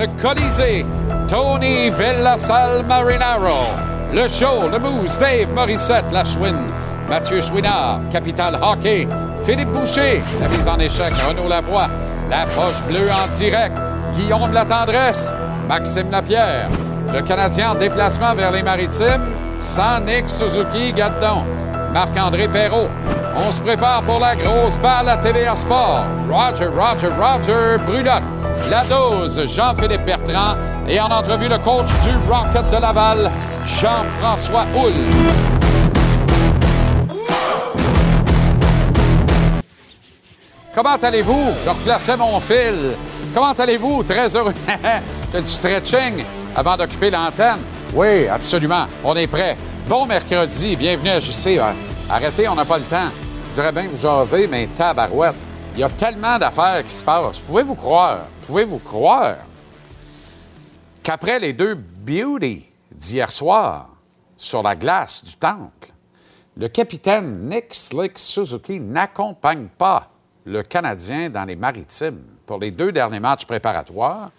le Colisée, Tony Villasal Marinaro. Le show, le Moose, Dave Morissette, la Chouine, Mathieu Chouinard, Capital Hockey, Philippe Boucher, la mise en échec, Renaud Lavoie, la poche bleue en direct, Guillaume La Tendresse, Maxime Lapierre, le Canadien en déplacement vers les Maritimes, sans Nick Suzuki Gadon, Marc-André Perrault. On se prépare pour la grosse balle à TVA Sport. Roger, Roger, Roger Brulotte. La dose, Jean-Philippe Bertrand. Et en entrevue, le coach du Rocket de Laval, Jean-François Houle. Comment allez-vous? Je replaçais mon fil. Comment allez-vous? Très heureux. Fais du stretching avant d'occuper l'antenne. Oui, absolument. On est prêt. Bon mercredi. Bienvenue à JC. Arrêtez, on n'a pas le temps. Je voudrais bien vous jaser, mais tabarouette. Il y a tellement d'affaires qui se passent. Pouvez-vous croire? Pouvez-vous croire qu'après les deux beauty d'hier soir sur la glace du temple, le capitaine Nick Slick Suzuki n'accompagne pas le Canadien dans les maritimes pour les deux derniers matchs préparatoires?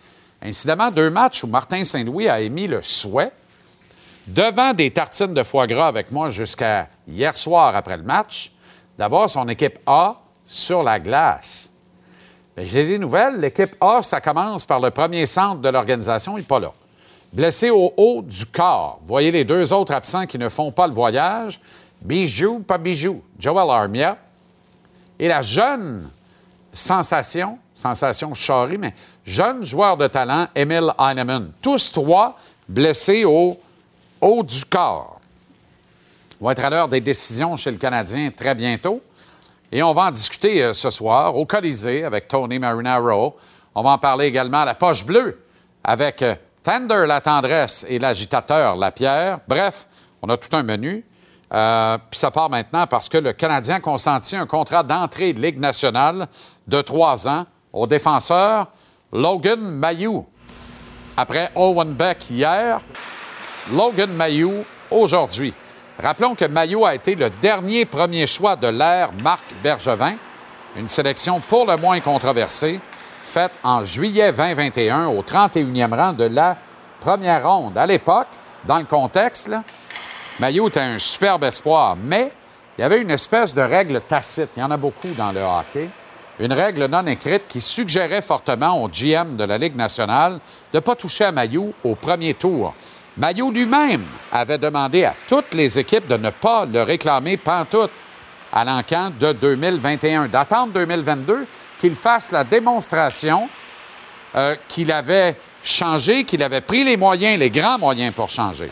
Incidemment, deux matchs où Martin Saint-Louis a émis le souhait, devant des tartines de foie gras avec moi jusqu'à hier soir après le match, d'avoir son équipe A sur la glace. J'ai des nouvelles. L'équipe A, ça commence par le premier centre de l'organisation, il n'est pas là. Blessé au haut du corps. Voyez les deux autres absents qui ne font pas le voyage. Bijou, pas bijou. Joel Armia. Et la jeune sensation, sensation charrie, mais jeune joueur de talent, Emil Heinemann. Tous trois blessés au haut du corps. Va être à l'heure des décisions chez le Canadien très bientôt. Et on va en discuter euh, ce soir au Colisée avec Tony Marinaro. On va en parler également à la poche bleue avec euh, Tender la tendresse et l'agitateur la pierre. Bref, on a tout un menu. Euh, puis ça part maintenant parce que le Canadien consentit un contrat d'entrée de Ligue nationale de trois ans au défenseur Logan Mayou. Après Owen Beck hier, Logan Mayou aujourd'hui. Rappelons que Maillot a été le dernier premier choix de l'ère Marc Bergevin, une sélection pour le moins controversée, faite en juillet 2021 au 31e rang de la première ronde. À l'époque, dans le contexte, là, Maillot était un superbe espoir, mais il y avait une espèce de règle tacite, il y en a beaucoup dans le hockey, une règle non écrite qui suggérait fortement au GM de la Ligue nationale de ne pas toucher à Maillot au premier tour. Maillot lui-même avait demandé à toutes les équipes de ne pas le réclamer pantoute à l'encan de 2021, d'attendre 2022 qu'il fasse la démonstration euh, qu'il avait changé, qu'il avait pris les moyens, les grands moyens pour changer.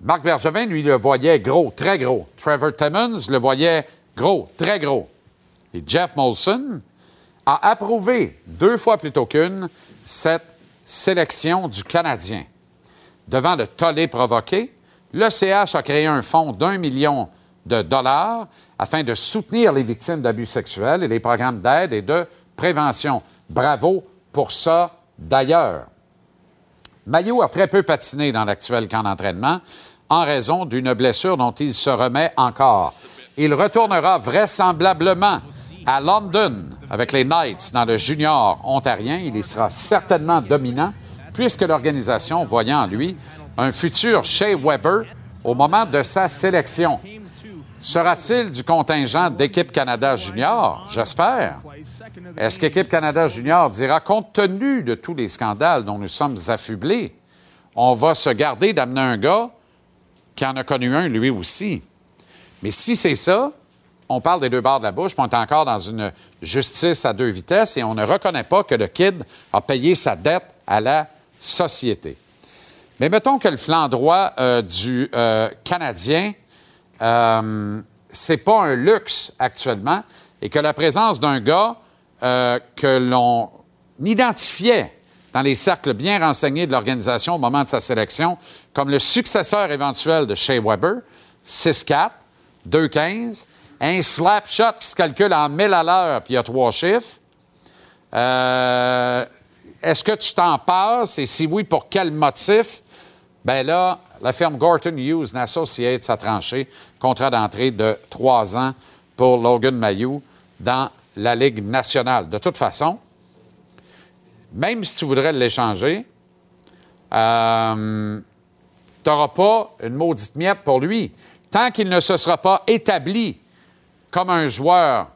Marc Bergevin, lui, le voyait gros, très gros. Trevor Timmons le voyait gros, très gros. Et Jeff Molson a approuvé deux fois plutôt qu'une cette sélection du Canadien. Devant le tollé provoqué, le CH a créé un fonds d'un million de dollars afin de soutenir les victimes d'abus sexuels et les programmes d'aide et de prévention. Bravo pour ça d'ailleurs. Maillot a très peu patiné dans l'actuel camp d'entraînement en raison d'une blessure dont il se remet encore. Il retournera vraisemblablement à London avec les Knights dans le junior ontarien. Il y sera certainement dominant puisque l'organisation voyant en lui un futur Shea Weber au moment de sa sélection. Sera-t-il du contingent d'Équipe Canada Junior? J'espère. Est-ce qu'Équipe Canada Junior dira, compte tenu de tous les scandales dont nous sommes affublés, on va se garder d'amener un gars qui en a connu un lui aussi? Mais si c'est ça, on parle des deux bords de la bouche, puis on est encore dans une justice à deux vitesses et on ne reconnaît pas que le kid a payé sa dette à la société. Mais mettons que le flanc droit euh, du euh, Canadien, euh, c'est pas un luxe actuellement et que la présence d'un gars euh, que l'on identifiait dans les cercles bien renseignés de l'organisation au moment de sa sélection comme le successeur éventuel de Shea Weber, 6-4, 2,15. Un slap shot qui se calcule en 1000 à l'heure, puis il y a trois chiffres. Est-ce que tu t'en passes? Et si oui, pour quel motif? Ben là, la firme Gorton Hughes Associates a tranché. Contrat d'entrée de trois ans pour Logan Mayou dans la Ligue nationale. De toute façon, même si tu voudrais l'échanger, euh, tu n'auras pas une maudite miette pour lui. Tant qu'il ne se sera pas établi comme un joueur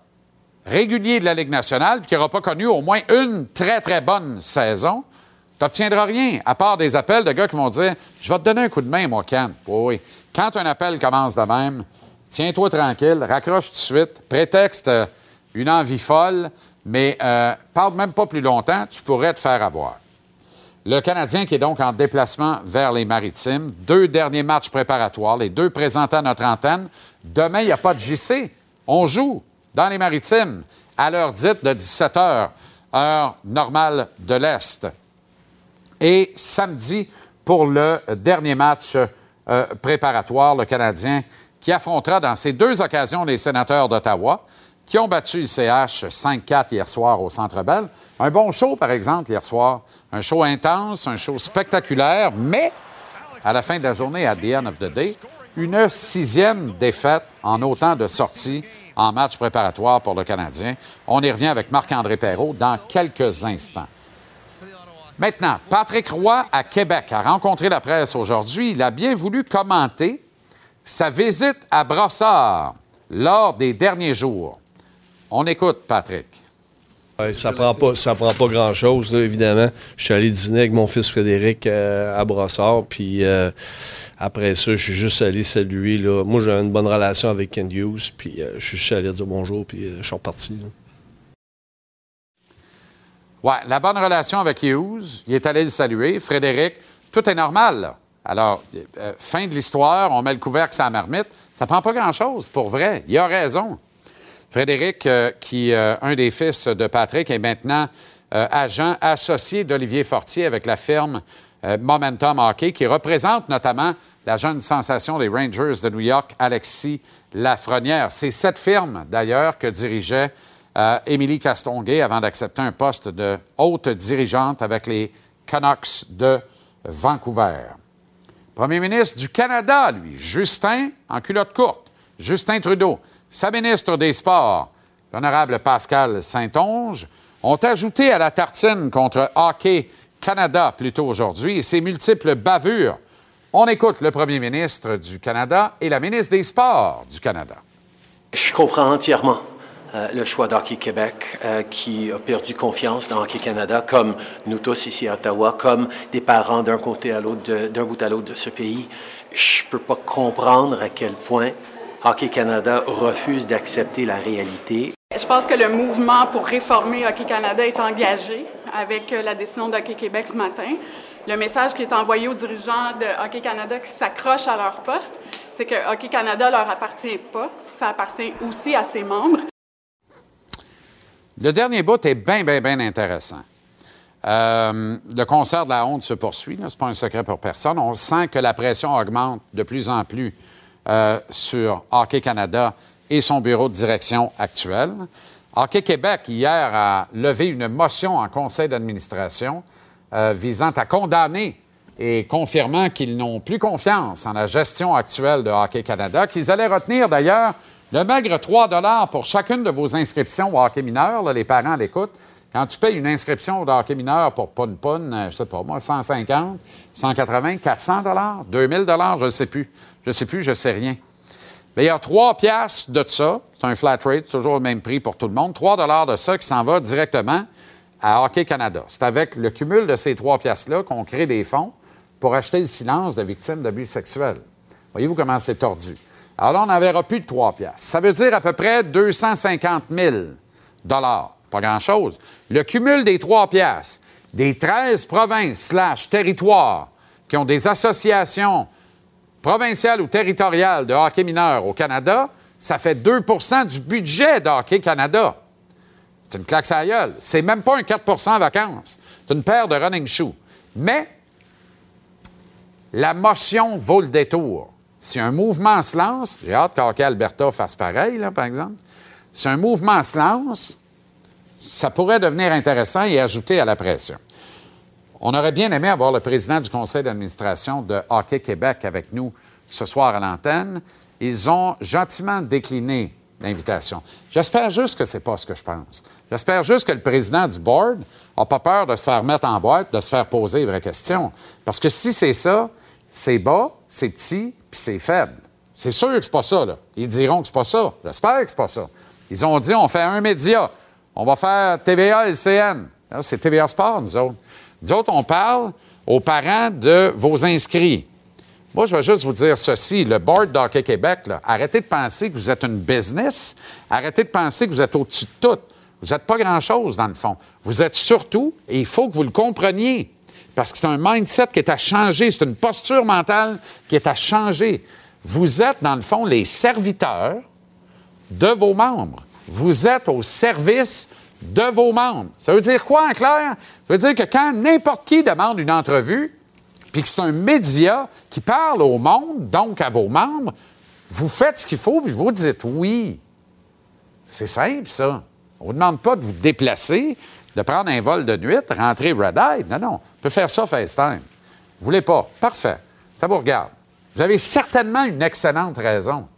régulier de la Ligue nationale, puis qui n'aura pas connu au moins une très, très bonne saison, tu n'obtiendras rien, à part des appels de gars qui vont dire Je vais te donner un coup de main, moi, Ken. Oui, oui. Quand un appel commence de même, tiens-toi tranquille, raccroche tout de suite, prétexte euh, une envie folle, mais euh, parle même pas plus longtemps, tu pourrais te faire avoir. Le Canadien qui est donc en déplacement vers les Maritimes, deux derniers matchs préparatoires, les deux présentés à notre antenne. Demain, il n'y a pas de JC. On joue dans les Maritimes à l'heure dite de 17 h, heure normale de l'Est. Et samedi, pour le dernier match euh, préparatoire, le Canadien qui affrontera dans ces deux occasions les sénateurs d'Ottawa, qui ont battu le CH 5-4 hier soir au Centre Bell. Un bon show, par exemple, hier soir. Un show intense, un show spectaculaire, mais à la fin de la journée, à the end of the day, une sixième défaite en autant de sorties en match préparatoire pour le Canadien. On y revient avec Marc-André Perrault dans quelques instants. Maintenant, Patrick Roy à Québec a rencontré la presse aujourd'hui. Il a bien voulu commenter sa visite à Brossard lors des derniers jours. On écoute, Patrick. Ça prend pas, prend pas grand chose, évidemment. Je suis allé dîner avec mon fils Frédéric euh, à Brossard, puis euh, après ça, je suis juste allé saluer. Là. Moi, j'ai une bonne relation avec Ken Hughes, puis euh, je suis juste allé dire bonjour, puis je suis reparti. là. Ouais, la bonne relation avec Hughes, il est allé le saluer. Frédéric, tout est normal. Alors, fin de l'histoire, on met le couvercle sur la marmite. Ça prend pas grand-chose, pour vrai. Il a raison. Frédéric, euh, qui euh, un des fils de Patrick, est maintenant euh, agent associé d'Olivier Fortier avec la firme euh, Momentum Hockey, qui représente notamment la jeune sensation des Rangers de New York, Alexis Lafrenière. C'est cette firme, d'ailleurs, que dirigeait Émilie Castonguay avant d'accepter un poste de haute dirigeante avec les Canucks de Vancouver. Premier ministre du Canada, lui, Justin, en culotte courte, Justin Trudeau, sa ministre des Sports, l'honorable Pascal Saint-Onge, ont ajouté à la tartine contre Hockey Canada plus tôt aujourd'hui ses multiples bavures. On écoute le premier ministre du Canada et la ministre des Sports du Canada. Je comprends entièrement euh, le choix d'Hockey Québec euh, qui a perdu confiance dans Hockey Canada, comme nous tous ici à Ottawa, comme des parents d'un côté à l'autre, d'un bout à l'autre de ce pays. Je peux pas comprendre à quel point Hockey Canada refuse d'accepter la réalité. Je pense que le mouvement pour réformer Hockey Canada est engagé avec euh, la décision d'Hockey Québec ce matin. Le message qui est envoyé aux dirigeants de Hockey Canada qui s'accrochent à leur poste, c'est que Hockey Canada leur appartient pas, ça appartient aussi à ses membres. Le dernier bout est bien, bien, bien intéressant. Euh, le concert de la honte se poursuit, ce n'est pas un secret pour personne. On sent que la pression augmente de plus en plus euh, sur Hockey Canada et son bureau de direction actuel. Hockey Québec, hier, a levé une motion en conseil d'administration euh, visant à condamner et confirmant qu'ils n'ont plus confiance en la gestion actuelle de Hockey Canada, qu'ils allaient retenir d'ailleurs le maigre 3 pour chacune de vos inscriptions au hockey mineur. Les parents l'écoutent. Quand tu payes une inscription au hockey mineur pour Pun Pun, euh, je sais pas moi, 150, 180, 400 dollars, 2000 dollars, je ne sais plus. Je ne sais plus, je ne sais rien. Mais il y a 3 piastres de ça. C'est un flat rate, toujours le même prix pour tout le monde. 3 dollars de ça qui s'en va directement à Hockey Canada. C'est avec le cumul de ces 3 piastres-là qu'on crée des fonds pour acheter le silence de victimes d'abus sexuels. Voyez-vous comment c'est tordu. Alors là, on n'en verra plus de 3 piastres. Ça veut dire à peu près 250 000 dollars. Pas grand-chose. Le cumul des 3 piastres, des 13 provinces slash territoires qui ont des associations provinciales ou territoriales de hockey mineur au Canada, ça fait 2% du budget de Hockey Canada. C'est une claque à. C'est même pas un 4 en vacances. C'est une paire de running shoes. Mais la motion vaut le détour. si un mouvement se lance, j'ai hâte qu'Hockey Alberta fasse pareil, là, par exemple. Si un mouvement se lance, ça pourrait devenir intéressant et ajouter à la pression. On aurait bien aimé avoir le président du conseil d'administration de Hockey Québec avec nous ce soir à l'antenne. Ils ont gentiment décliné l'invitation. J'espère juste que c'est pas ce que je pense. J'espère juste que le président du board n'a pas peur de se faire mettre en boîte, de se faire poser les vraies questions. Parce que si c'est ça, c'est bas, c'est petit, puis c'est faible. C'est sûr que c'est pas ça, là. Ils diront que c'est pas ça. J'espère que c'est pas ça. Ils ont dit on fait un média. On va faire TVA LCN. C'est TVA Sport, nous autres. Nous autres, on parle aux parents de vos inscrits. Moi, je vais juste vous dire ceci. Le Board d'Hockey Québec, arrêtez de penser que vous êtes une business. Arrêtez de penser que vous êtes au-dessus de tout. Vous n'êtes pas grand-chose, dans le fond. Vous êtes surtout, et il faut que vous le compreniez, parce que c'est un mindset qui est à changer, c'est une posture mentale qui est à changer. Vous êtes, dans le fond, les serviteurs de vos membres. Vous êtes au service de vos membres. Ça veut dire quoi en clair? Ça veut dire que quand n'importe qui demande une entrevue, puis que c'est un média qui parle au monde, donc à vos membres, vous faites ce qu'il faut, puis vous dites oui. C'est simple, ça. On ne vous demande pas de vous déplacer, de prendre un vol de nuit, rentrer Red Eye. Non, non. On peut faire ça FaceTime. Vous voulez pas? Parfait. Ça vous regarde. Vous avez certainement une excellente raison.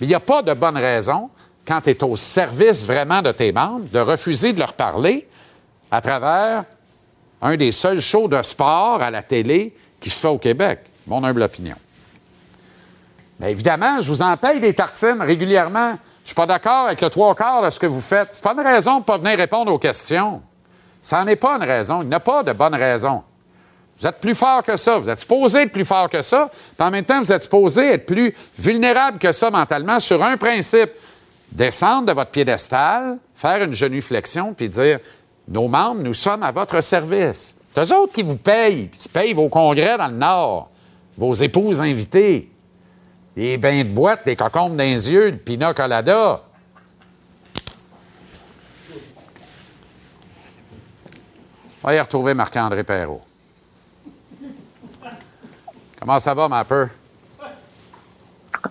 Mais il n'y a pas de bonne raison, quand tu es au service vraiment de tes membres, de refuser de leur parler à travers un des seuls shows de sport à la télé qui se fait au Québec. Mon humble opinion. Mais évidemment, je vous en paye des tartines régulièrement. Je suis pas d'accord avec le trois quarts de ce que vous faites. C'est pas une raison de ne pas venir répondre aux questions. Ça n'en est pas une raison. Il n'y a pas de bonne raison. Vous êtes plus fort que ça. Vous êtes supposé être plus fort que ça. Puis en même temps, vous êtes supposé être plus vulnérable que ça mentalement sur un principe. Descendre de votre piédestal, faire une genuflexion, puis dire Nos membres, nous sommes à votre service. C'est eux autres qui vous payent, qui payent vos congrès dans le Nord, vos épouses invitées, les bains de boîte, des cocombes dans les yeux, le pina colada. On va y retrouver Marc-André Perrault. Comment ça va, ma peur?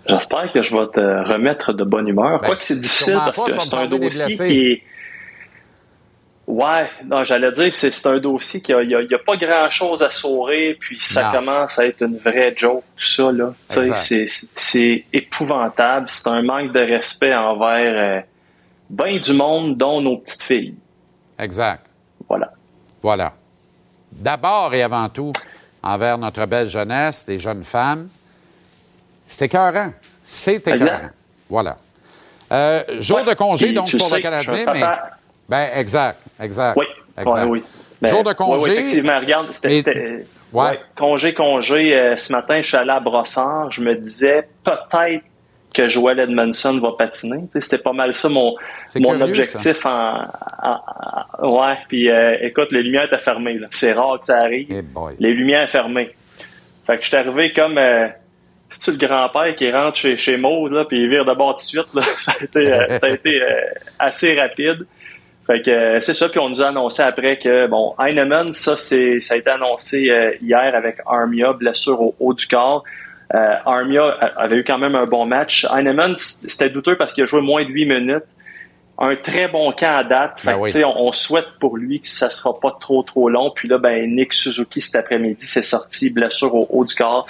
J'espère que je vais te remettre de bonne humeur. Ben, Quoi que c'est difficile parce pas, que c'est un dossier qui est. Ouais, non, j'allais dire, c'est un dossier qui a, y a, il y a pas grand chose à sourire, puis ça Non. commence à être une vraie joke, tout ça, là. Tu sais, Exact. c'est- épouvantable. C'est un manque de respect envers euh, ben du monde, dont nos petites filles. Exact. Voilà. Voilà. D'abord et avant tout, envers notre belle jeunesse, des jeunes femmes, c'est écœurant. C'est écœurant. Exact. Voilà. Euh, jour Ouais. de congé, donc, pour sais le Canadien, mais. Ben, exact, exact. Oui, exact. oui. Ben, Jour de congé. ouais, effectivement, regarde, c'était. Ouais. ouais, congé, congé. euh, ce matin, je suis allé à Brossard. Je me disais peut-être que Joel Edmondson va patiner. C'était pas mal ça mon, mon curieux, objectif en, en- en- Ouais, puis euh, écoute, les lumières étaient fermées. C'est rare que ça arrive. Eh. Les lumières fermées. Fait que je suis arrivé comme. Euh, c'est-tu le grand-père qui rentre chez, chez Maud, là, puis il vire d'abord tout de suite. Là? Ça a été, euh, ça a été euh, assez rapide. Fait que euh, c'est ça, puis on nous a annoncé après que, bon, Heinemann, ça, c'est, ça a été annoncé hier avec Armia, blessure au haut du corps. Armia avait eu quand même un bon match. Heinemann, c'était douteux parce qu'il a joué moins de 8 minutes. Un très bon camp à date. Fait Ben que, oui. tu sais, on, on souhaite pour lui que ça sera pas trop trop long. Puis là, ben Nick Suzuki cet après-midi s'est sorti blessure au haut du corps.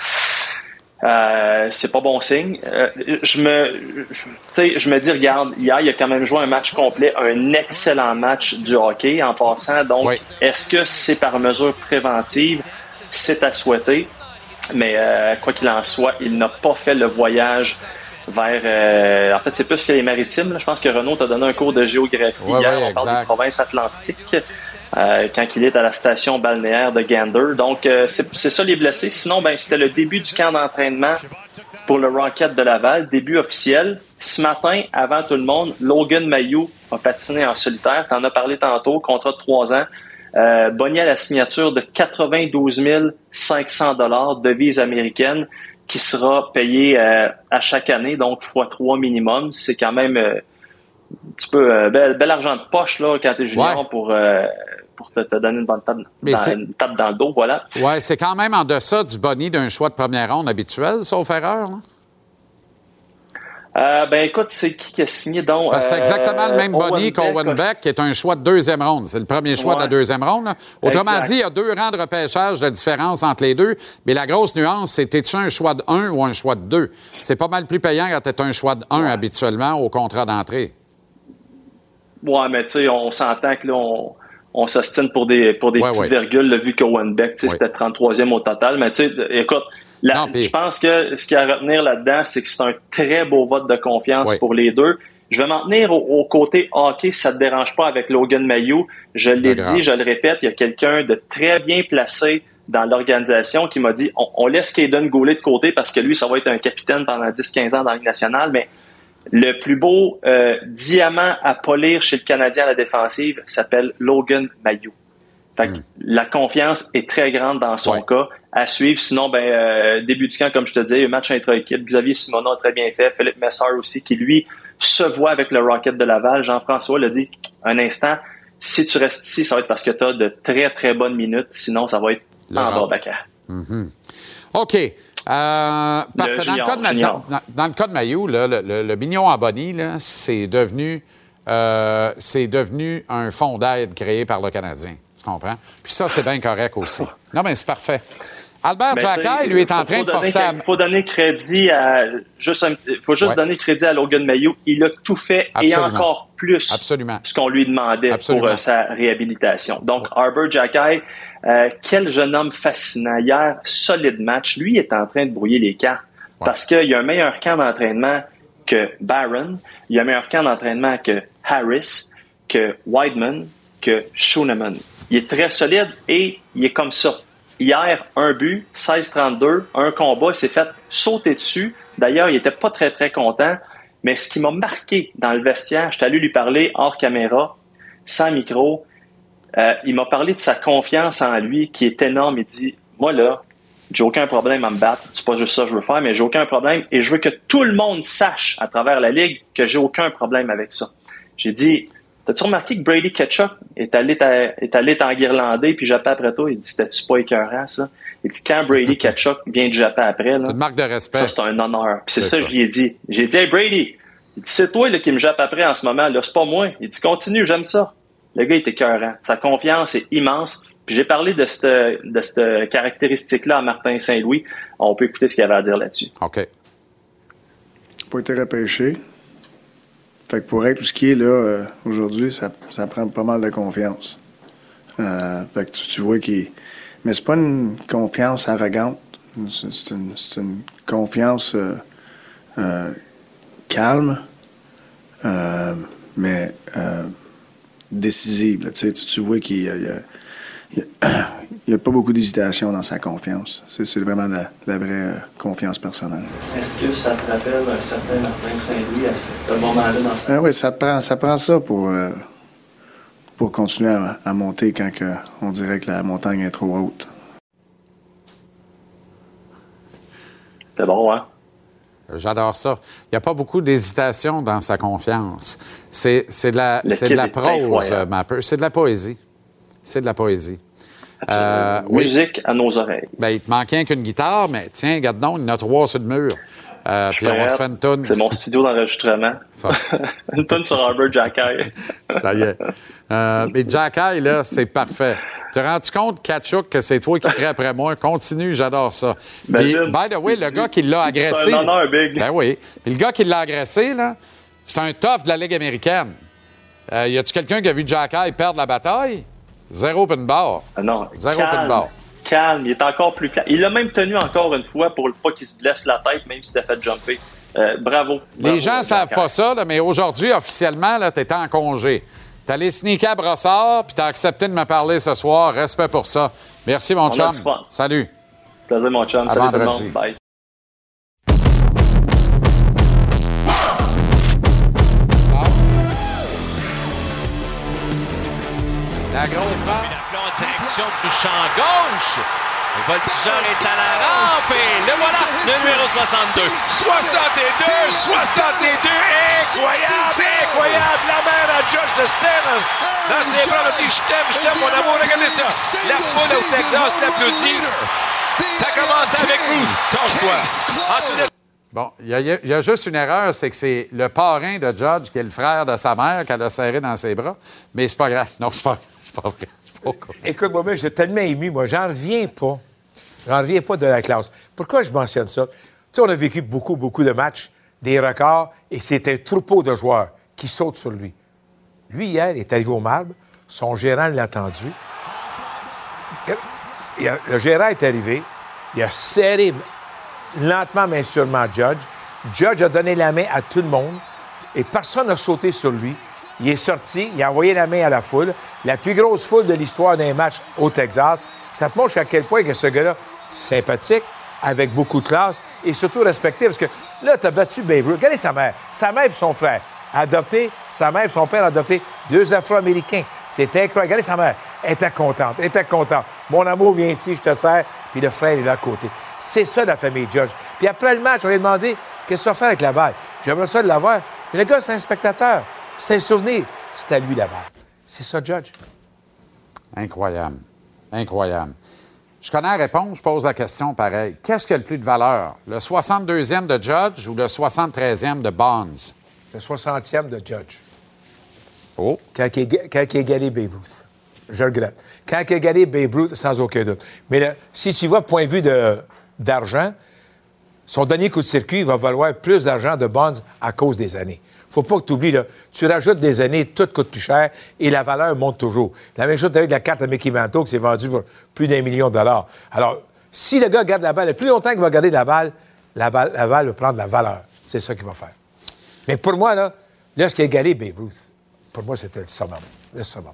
Euh, c'est pas bon signe. Euh, je me, je, tu sais, je me dis, regarde, hier, il a quand même joué un match complet, un excellent match du hockey en passant. Donc, Oui. est-ce que c'est par mesure préventive? C'est à souhaiter. Mais euh, quoi qu'il en soit, il n'a pas fait le voyage vers. en fait, c'est plus que les maritimes. là. Je pense que Renaud t'a donné un cours de géographie Ouais, hier. ouais, On parle des provinces atlantiques euh, quand il est à la station balnéaire de Gander. Donc, euh, c'est ça les blessés. Sinon, ben, c'était le début du camp d'entraînement pour le Rocket de Laval, début officiel. Ce matin, avant tout le monde, Logan Mayou a patiné en solitaire. T'en as parlé tantôt, contrat de trois ans. Euh, Bonnier à la signature de 92 500 dollars devise américaine qui sera payée euh, à chaque année, donc fois trois minimum. C'est quand même euh, un petit peu bel, bel argent de poche là quand t'es junior Ouais. pour pour te, te donner une bonne tape, Mais dans, une tape dans le dos, voilà. Ouais, c'est quand même en deçà du boni d'un choix de première ronde habituel, sauf erreur. là. Euh, ben écoute, c'est qui qui a signé donc? c'est exactement le même euh, Bonnie qu'Owen Beck, qui est un choix de deuxième ronde. C'est le premier choix de la deuxième ronde. Autrement dit, il y a deux rangs de repêchage de différence entre les deux. Mais la grosse nuance, c'est es-tu un choix de un ou un choix de deux? C'est pas mal plus payant quand tu es un choix de un habituellement au contrat d'entrée. Ouais, mais tu sais, on s'entend que là, on, on s'ostine pour des, pour des petites virgules, là, vu qu'Owen Beck, c'était 33e au total. Mais tu sais, écoute, je pense que ce qu'il y a à retenir là-dedans, c'est que c'est un très beau vote de confiance pour les deux. Je vais m'en tenir au, côté hockey ça te dérange pas avec Logan Mayou. Je l'ai dit, je le répète, il y a quelqu'un de très bien placé dans l'organisation qui m'a dit on, laisse Kaden Goulet de côté parce que lui, ça va être un capitaine pendant 10-15 ans dans la Ligue nationale, mais le plus beau euh, diamant à polir chez le Canadien à la défensive s'appelle Logan Mayou. Hmm. La confiance est très grande dans son cas. À suivre, sinon, ben, euh, début du camp, comme je te un match intra-équipe. Xavier Simonon a très bien fait. Philippe Messard aussi, qui lui se voit avec le Rocket de Laval. Jean-François l'a dit un instant. Si tu restes ici, ça va être parce que tu as de très, très bonnes minutes. Sinon, ça va être en bas mm-hmm. OK. Euh, parfait. dans, le cas de, dans, le cas de Mayou, le, le, le, Mignon en Bonnie, c'est devenu, euh, devenu un fonds d'aide créé par le Canadien. Tu comprends? Puis ça, c'est bien correct aussi. Non, mais c'est parfait. Albert ben, lui, est en train de forcer Il faut donner crédit à... Juste il faut juste donner crédit à Logan Mayo. Il a tout fait et encore plus Absolument. ce qu'on lui demandait pour euh, sa réhabilitation. Donc, Arbor Jacky, euh, quel jeune homme fascinant. Hier, solide match. Lui est en train de brouiller les cartes parce qu'il y a un meilleur camp d'entraînement que Barron. Il y a un meilleur camp d'entraînement que Harris, que Wideman, que Schooneman. Il est très solide et il est comme ça. Hier, un but, 16-32, un combat, il s'est fait sauter dessus. D'ailleurs, il était pas très, très content. Mais ce qui m'a marqué dans le vestiaire, je suis allé lui parler hors caméra, sans micro. Euh, il m'a parlé de sa confiance en lui qui est énorme. Il dit, moi là, j'ai aucun problème à me battre. C'est pas juste ça que je veux faire, mais j'ai aucun problème et je veux que tout le monde sache à travers la ligue que j'ai aucun problème avec ça. J'ai dit, T'as-tu remarqué que Brady Ketchup est allé, est allé t'enguirlander puis Japon après toi? Il dit, c'était-tu pas écœurant, ça? Il dit, quand Brady Ketchup vient de Japon après, là. C'est une marque de respect. Ça, c'est un honneur. Puis c'est ça, que je lui ai dit. J'ai dit, hey, Brady, c'est toi, là, qui me jappe après en ce moment, là. C'est pas moi. Il dit, continue, j'aime ça. Le gars, il était écœurant. Sa confiance est immense. Puis j'ai parlé de cette, de cette caractéristique-là à Martin Saint-Louis. On peut écouter ce qu'il avait à dire là-dessus. OK. Pas été repêché. Fait que pour être tout ce qui est là, euh, aujourd'hui, ça, ça, prend pas mal de confiance. Euh, fait que tu, vois qu'il. Mais c'est pas une confiance arrogante. C'est une, une, confiance euh, calme, mais décisive. Tu, tu vois qu'il y a il n'y a, pas beaucoup d'hésitation dans sa confiance. C'est vraiment la, la vraie euh, confiance personnelle. Est-ce que ça te rappelle un certain Martin Saint-Louis à ce moment-là dans sa ah Oui, ça prend, ça prend ça pour, euh, pour continuer à, monter quand on dirait que la montagne est trop haute. C'est bon, hein? J'adore ça. Il n'y a pas beaucoup d'hésitation dans sa confiance. C'est de la, de la prose, Mapper. C'est de la poésie. C'est de la poésie. Euh, Musique à nos oreilles. Ben, il te manquait qu'une guitare, mais tiens, regarde donc, il y en a trois sur le mur. Euh, puis on se fait une tonne. C'est mon studio d'enregistrement. une tonne sur Albert Jacky. Ça y est. Euh, mais Jacky, là, c'est parfait. Tu te rends-tu compte, Kachuk, que c'est toi qui crée après moi? Continue, j'adore ça. Ben, puis, by the way, le gars qui l'a agressé. C'est un honneur, Big. Ben oui. Puis le gars qui l'a agressé, là, c'est un tough de la Ligue américaine. Euh, y a-tu quelqu'un qui a vu Jacky perdre la bataille? Zéro open bar. Ah non. Zéro calme, bar. Calme, il est encore plus calme. Il l'a même tenu encore une fois pour pas qu'il se blesse la tête, même s'il a fait jumper. Euh, bravo, Les gens ne savent pas ça, mais aujourd'hui, officiellement, tu étais en congé. Tu allé sneaker à Brossard, puis tu as accepté de me parler ce soir. Respect pour ça. Merci, mon chum. Salut. Plaisir, mon chum. Salut tout le monde. Bye. La grosse barre. Du champ gauche. Le voltigeur est à la rampe et le voilà, le numéro 62. 62, 62, incroyable, incroyable. La main à Josh de Seine dans ses bras, on dit je t'aime, je t'aime mon amour. Regardez ça. La foule au Texas l'applaudit. Ça commence avec vous. Torche-toi. Bon, il y, a- y a juste une erreur, c'est que c'est le parrain de Judge qui est le frère de sa mère qu'elle a serré dans ses bras. Mais c'est pas grave. Non, c'est pas, c'est pas vrai. Écoute, moi, j'ai tellement ému, moi, j'en reviens pas. J'en reviens pas de la classe. Pourquoi je mentionne ça? Tu sais, on a vécu beaucoup, beaucoup de matchs, des records, et c'est un troupeau de joueurs qui sautent sur lui. Lui, hier, il est arrivé au marbre, son gérant l'a attendu. Le gérant est arrivé, il a serré lentement mais sûrement Judge. Judge a donné la main à tout le monde et personne n'a sauté sur lui. Il est sorti, il a envoyé la main à la foule, la plus grosse foule de l'histoire d'un match au Texas. Ça te montre à quel point que ce gars-là, sympathique, avec beaucoup de classe et surtout respecté. Parce que là, tu as battu Babe Ruth. Regardez sa mère. Sa mère et son frère. Adopté, sa mère et son père adopté deux Afro-Américains. C'était incroyable. Regardez sa mère. Elle était contente. Elle était contente. Mon amour, viens ici, je te sers. Puis le frère est là à côté. C'est ça, la famille Judge. Puis après le match, on lui a demandé qu'est-ce que tu vas faire avec la balle? J'aimerais ça de l'avoir. Mais le gars, c'est un spectateur. C'est un souvenir. C'est à lui la balle. C'est ça, Judge. Incroyable. Incroyable. Je connais la réponse, je pose la question pareil. Qu'est-ce qui a le plus de valeur? Le 62e de Judge ou le 73e de Bonds? Le 60e de Judge. Oh, quand il, est- quand il a égalé Babe Ruth. Je regrette. Quand il a égalé Babe Ruth, sans aucun doute. Mais là, si tu vois point de vue de- d'argent, son dernier coup de circuit va valoir plus d'argent de Bonds à cause des années. Faut pas que tu oublies, là, tu rajoutes des années, tout coûte plus cher et la valeur monte toujours. La même chose avec la carte à Mickey Mantle qui s'est vendue pour plus d'un million de dollars. Alors, si le gars garde la balle, le plus longtemps qu'il va garder la balle, la balle, la balle va prendre de la valeur. C'est ça qu'il va faire. Mais pour moi, là, qui a égalé Babe Ruth, pour moi, c'était le summum. Le summum.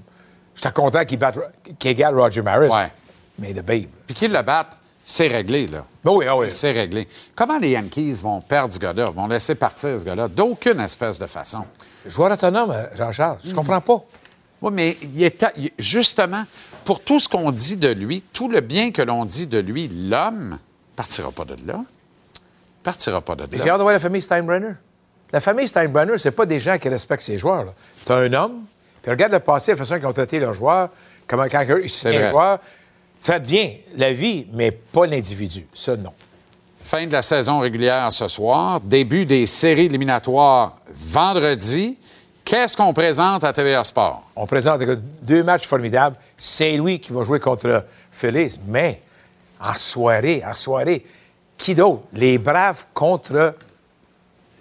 J'étais content qu'il batte, qu'il égale Roger Maris. Ouais. Mais le Babe. puis qu'ils le battent, c'est réglé, là. Ben oui, ah oui. C'est réglé. Comment les Yankees vont perdre ce gars-là, vont laisser partir ce gars-là? D'aucune espèce de façon? Joueur autonome, euh, Jean-Charles. Je comprends pas. Oui, mais il est à- justement, pour tout ce qu'on dit de lui, tout le bien que l'on dit de lui, l'homme partira pas de là. Partira pas de J'ai là. hâte de voir la famille Steinbrenner. La famille Steinbrenner, c'est pas des gens qui respectent ses joueurs. Tu as un homme, puis regarde le passé, la façon qu'ils ont traité leurs joueurs, comment quand ils C'est un joueur traite bien la vie, mais pas l'individu. Ça, non. Fin de la saison régulière ce soir, début des séries éliminatoires vendredi. Qu'est-ce qu'on présente à TVA Sport? On présente deux matchs formidables. Saint-Louis qui va jouer contre Phillies, mais en soirée, en soirée, qui d'autre? Les Braves contre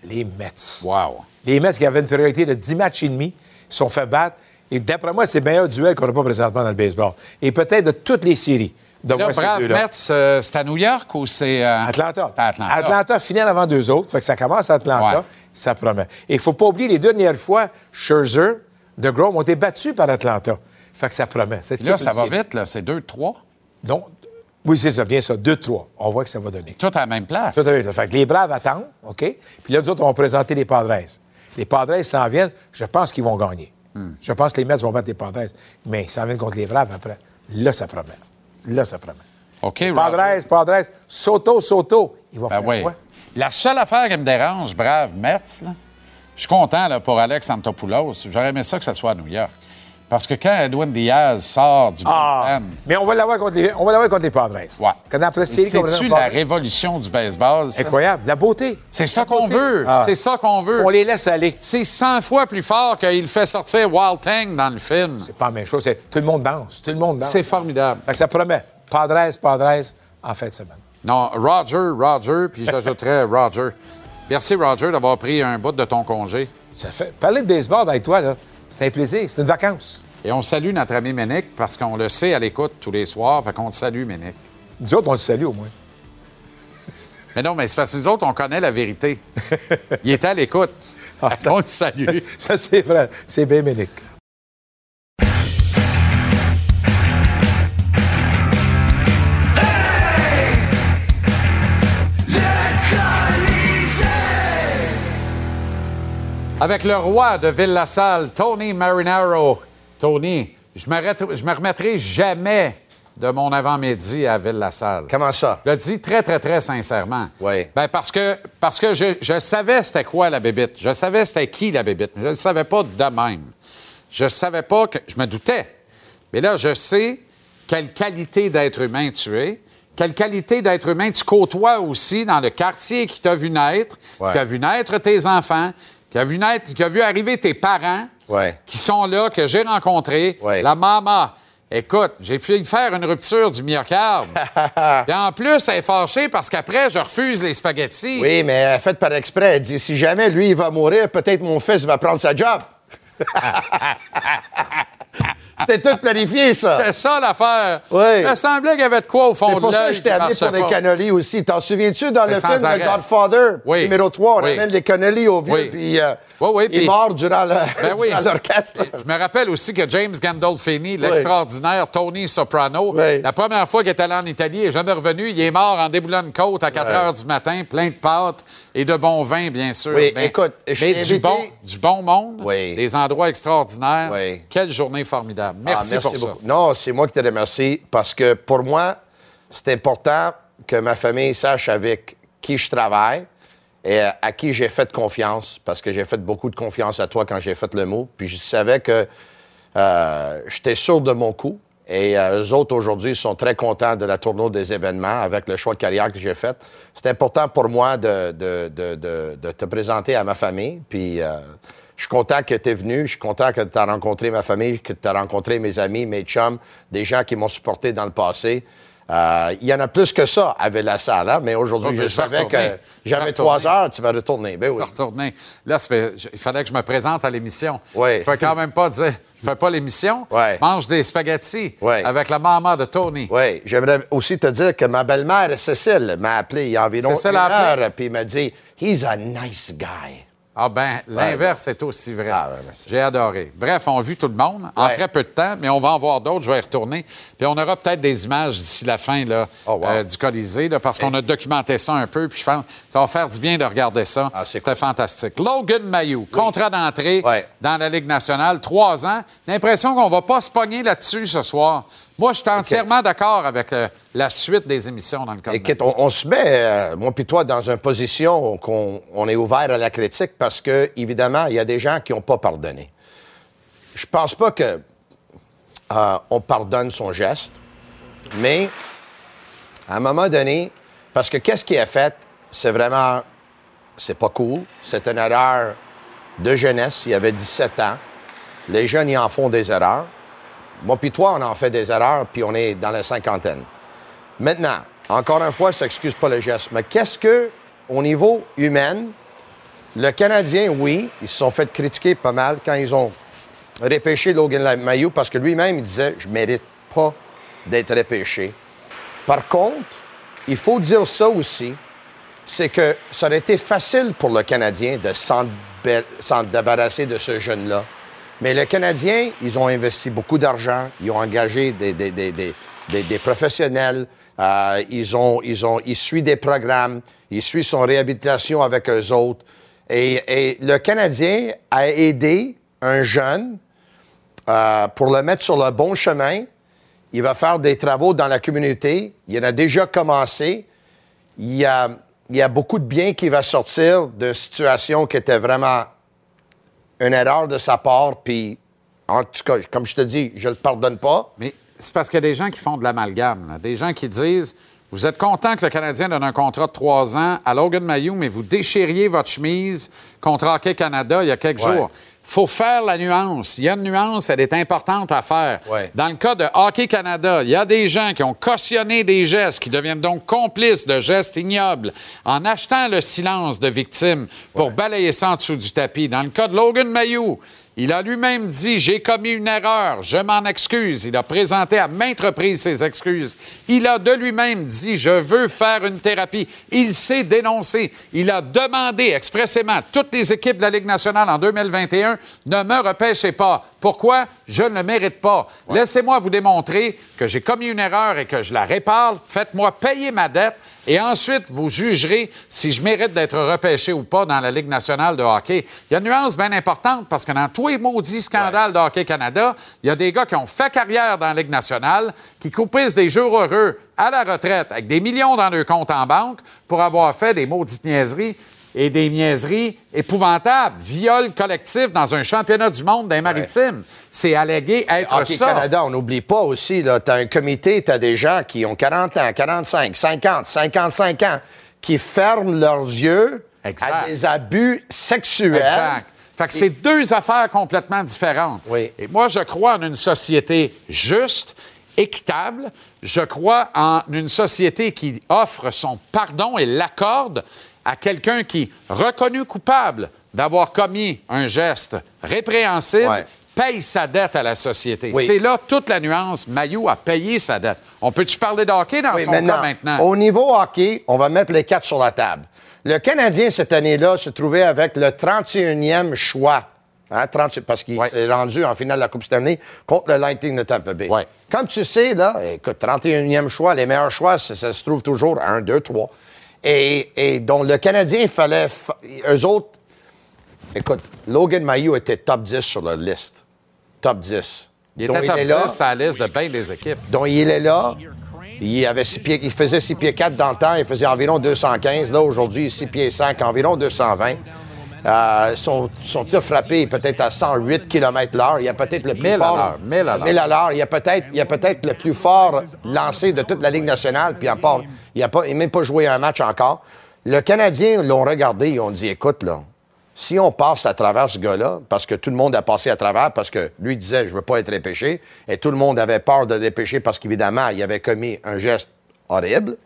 les Mets. Wow. Les Mets qui avaient une priorité de 10 matchs et demi sont fait battre. Et d'après moi, c'est le meilleur duel qu'on n'a pas présentement dans le baseball. Et peut-être de toutes les séries. Là, Brave deux-là. Mets, euh, c'est à New York ou c'est. euh, Atlanta. C'est à Atlanta. Atlanta finale avant deux autres. Fait que ça commence à Atlanta. Ouais. Ça promet. Et il ne faut pas oublier les deux dernières fois, Scherzer, de Grom ont été battus par Atlanta. Fait que ça promet. C'est Là, ça va série. vite, là. C'est 2-3. Non. Oui, c'est ça, bien ça. 2-3. On voit que ça va donner. Tout à la même place. Tout à fait. Fait que les Braves attendent, OK? Puis là, nous autres, on va présenter les Padres. Les Padres s'en viennent. Je pense qu'ils vont gagner. Je pense que les Mets vont battre les Padres. Mais ils s'en viennent contre les Braves après. Là, ça promet. Là, ça promet. OK. Padres, Padres, Soto, Soto. Il va Ben faire oui. quoi? La seule affaire qui me dérange, brave Mets, là, je suis content là, pour Alex Antopoulos. J'aurais aimé ça que ça soit à New York. Parce que quand Edwin Diaz sort du Ah, mais on va l'avoir contre les, on va l'avoir contre les Padres. ouais. Quand après C'est-tu la révolution du baseball? ça? Incroyable. La beauté. C'est ça qu'on veut. Ah. C'est ça qu'on veut. On les laisse aller. C'est 100 fois plus fort qu'il fait sortir Wild Tang dans le film. C'est pas la même chose. Tout le monde danse. Tout le monde danse. C'est formidable. Fait que ça promet. Padres, Padres, en fin de semaine. Non, Roger, Roger, puis j'ajouterais Roger. Merci, Roger, d'avoir pris un bout de ton congé. Ça fait... Parler de baseball avec toi, là, c'est un plaisir. C'est une vacance. Et on salue notre ami Ménic parce qu'on le sait à l'écoute tous les soirs. Fait qu'on te salue, Ménic. Nous autres, on le salue au moins. Mais non, mais c'est parce que nous autres, on connaît la vérité. Il était à l'écoute. Ah, ça- on le salue. Ça, c'est vrai. C'est bien Ménic. Avec le roi de Ville-la-Salle, Tony Marinaro. Tony, je me, remettrai jamais de mon avant-midi à Ville-la-Salle. Comment ça? Je le dis très, très, très sincèrement. Oui. Ben parce que, parce que je, je savais c'était quoi la bébite. Je savais c'était qui la bébite. Je ne savais pas de même. Je savais pas que. Je me doutais. Mais là, je sais quelle qualité d'être humain tu es, quelle qualité d'être humain tu côtoies aussi dans le quartier qui t'a vu naître, Ouais. qui a vu naître tes enfants, qui a vu naître, qui a vu arriver tes parents, Ouais. qui sont là, que j'ai rencontrés. Ouais. La maman. Écoute, j'ai failli faire une rupture du myocarde. Puis en plus, elle est fâchée parce qu'après, je refuse les spaghettis. Oui, mais elle a fait par exprès. Elle dit si jamais lui, il va mourir, peut-être mon fils va prendre sa job. C'était tout planifié, ça. C'est ça l'affaire. Oui. Il me semblait qu'il y avait de quoi au fond C'est de pour ça l'œil que je t'ai amené pour les pas. cannolis aussi. T'en souviens-tu dans C'est le film arrêt. The Godfather, Oui. numéro 3, on Oui. amène les cannolis au vieux, Oui. puis euh, Oui, il puis- meurt durant Ben l'orchestre. Je me rappelle aussi que James Gandolfini, l'extraordinaire Tony Soprano, la première fois qu'il est allé en Italie, il n'est jamais revenu. Il est mort en déboulant une côte à 4 Ouais. heures du matin, plein de pâtes et de bon vin, bien sûr. Oui, Ben, écoute, je mais t'ai du bon, du bon monde, Oui. des endroits extraordinaires. Oui. Quelle journée formidable. Ah, Merci, pour ça. beaucoup. Non, c'est moi qui te remercie parce que pour moi, c'est important que ma famille sache avec qui je travaille et à qui j'ai fait confiance parce que j'ai fait beaucoup de confiance à toi quand j'ai fait le move. Puis je savais que euh, j'étais sûr de mon coup. Et euh, eux autres, aujourd'hui, sont très contents de la tournée des événements avec le choix de carrière que j'ai fait. C'est important pour moi de, de- de- de- de te présenter à ma famille. Puis euh, je suis content que tu es venu. Je suis content que tu as rencontré ma famille, que tu as rencontré mes amis, mes chums, des gens qui m'ont supporté dans le passé. Euh, Il y en a plus que ça à Villa-Salle, hein, mais aujourd'hui, je mais je vais savais retourner. que j'avais trois heures, tu vas retourner. Ben oui. Je vais retourner. Là, fait- je- il fallait que je me présente à l'émission. Oui. Je peux quand même pas dire, je fais pas l'émission. Ouais. Mange des spaghettis avec la maman de Tony. Oui, j'aimerais aussi te dire que ma belle-mère, Cécile, m'a appelé il y a environ Cécile une heure, puis m'a dit « He's a nice guy Ah ben, l'inverse est aussi vrai. Ah, merci. J'ai adoré. Bref, on a vu tout le monde en très peu de temps, mais on va en voir d'autres. Je vais y retourner. Puis on aura peut-être des images d'ici la fin là, Oh, wow. euh, du Colisée, là, parce qu'on a documenté ça un peu. Puis je pense que ça va faire du bien de regarder ça. Ah, c'est C'était fantastique. Logan Mayou, contrat d'entrée Ouais. dans la Ligue nationale, trois ans. L'impression qu'on va pas se pogner là-dessus ce soir. Moi, je suis entièrement d'accord avec euh, la suite des émissions dans le. Écoute, on, on se met, euh, moi puis toi, dans une position qu'on on est ouvert à la critique parce que, évidemment, il y a des gens qui n'ont pas pardonné. Je pense pas que euh, on pardonne son geste, mais à un moment donné, parce que qu'est-ce qui est fait, c'est vraiment, c'est pas cool. C'est une erreur de jeunesse. Il y avait 17 ans. Les jeunes, ils en font des erreurs. Moi puis toi, on en fait des erreurs, puis on est dans la cinquantaine. Maintenant, encore une fois, ça n'excuse pas le geste, mais qu'est-ce que, au niveau humain, le Canadien, oui, ils se sont fait critiquer pas mal quand ils ont repêché Logan Mayou parce que lui-même, il disait Je mérite pas d'être repêché. Par contre, il faut dire ça aussi c'est que ça aurait été facile pour le Canadien de s'en débarrasser de ce jeune-là. Mais le Canadien, ils ont investi beaucoup d'argent, ils ont engagé des, des- des- des- professionnels, euh, ils, ont, ils, ont, ils suivent des programmes, ils suivent son réhabilitation avec eux autres. Et, et le Canadien a aidé un jeune euh, pour le mettre sur le bon chemin. Il va faire des travaux dans la communauté. Il en a déjà commencé il y a, il y a beaucoup de bien qui va sortir de situations qui étaient vraiment une erreur de sa part. Puis, en tout cas, comme je te dis, je ne le pardonne pas. Mais c'est parce qu'il y a des gens qui font de l'amalgame. là. Des gens qui disent Vous êtes content que le Canadien donne un contrat de trois ans à Logan Mayou, mais vous déchiriez votre chemise contre Hockey Canada il y a quelques Ouais. jours. Faut faire la nuance. Il y a une nuance, elle est importante à faire. Ouais. Dans le cas de Hockey Canada, il y a des gens qui ont cautionné des gestes, qui deviennent donc complices de gestes ignobles en achetant le silence de victimes pour balayer ça en dessous du tapis. Dans le cas de Logan Mayou, il a lui-même dit J'ai commis une erreur, je m'en excuse. Il a présenté à maintes reprises ses excuses. Il a de lui-même dit Je veux faire une thérapie. Il s'est dénoncé. Il a demandé expressément à toutes les équipes de la Ligue nationale en 2021 Ne me repêchez pas. Pourquoi? Je ne le mérite pas. Laissez-moi vous démontrer que j'ai commis une erreur et que je la répare. Faites-moi payer ma dette. Et ensuite, vous jugerez si je mérite d'être repêché ou pas dans la Ligue nationale de hockey. Il y a une nuance bien importante parce que dans tous les maudits scandales de Hockey Canada, il y a des gars qui ont fait carrière dans la Ligue nationale, qui coupissent des jours heureux à la retraite avec des millions dans leur compte en banque pour avoir fait des maudites niaiseries. Et des niaiseries épouvantables. Viol collectif dans un championnat du monde des maritimes. C'est allégué être Hockey ça. Canada, on n'oublie pas aussi, tu as un comité, tu as des gens qui ont 40 ans, 45, 50, 55 ans, qui ferment leurs yeux Exact. à des abus sexuels. Exact. Fait que c'est deux affaires complètement différentes. Oui. Et moi, je crois en une société juste, équitable. Je crois en une société qui offre son pardon et l'accorde à quelqu'un qui, reconnu coupable d'avoir commis un geste répréhensible, Ouais. paye sa dette à la société. Oui. C'est là toute la nuance. Maillot a payé sa dette. On peut-tu parler de hockey dans Oui, son cas maintenant? Au niveau hockey, on va mettre les quatre sur la table. Le Canadien, cette année-là, se trouvait avec le 31e choix. Hein, 30 parce qu'il Ouais. s'est rendu en finale de la Coupe Stanley contre le Lightning de Tampa Bay. Ouais. Comme tu sais, là, écoute, 31e choix, les meilleurs choix, ça, ça se trouve toujours 1, 2, 3. Et, et donc, le Canadien, il fallait. fa- Eux autres. Écoute, Logan Mailloux était top 10 sur leur liste. Top 10. Il Donc, était top est 10 là. à la liste de bien des équipes. Donc, il est là. Il, avait six pieds, il faisait 6 pieds 4 dans le temps. Il faisait environ 215. Là, aujourd'hui, il est 6 pieds 5, environ 220. Euh, son, son tir frappé est peut-être à 108 km l'heure. Il y a peut-être le plus 1000 à fort... l'heure, 1000 à l'heure. 1000 à l'heure. Il y a peut-être il le plus fort lancé de toute la Ligue nationale. Puis à part, il n'a même pas joué un match encore. Le Canadien l'ont regardé et ont dit, écoute, là, si on passe à travers ce gars-là, parce que tout le monde a passé à travers, parce que lui disait, je veux pas être dépêché, et tout le monde avait peur de dépêcher parce qu'évidemment, il avait commis un geste horrible,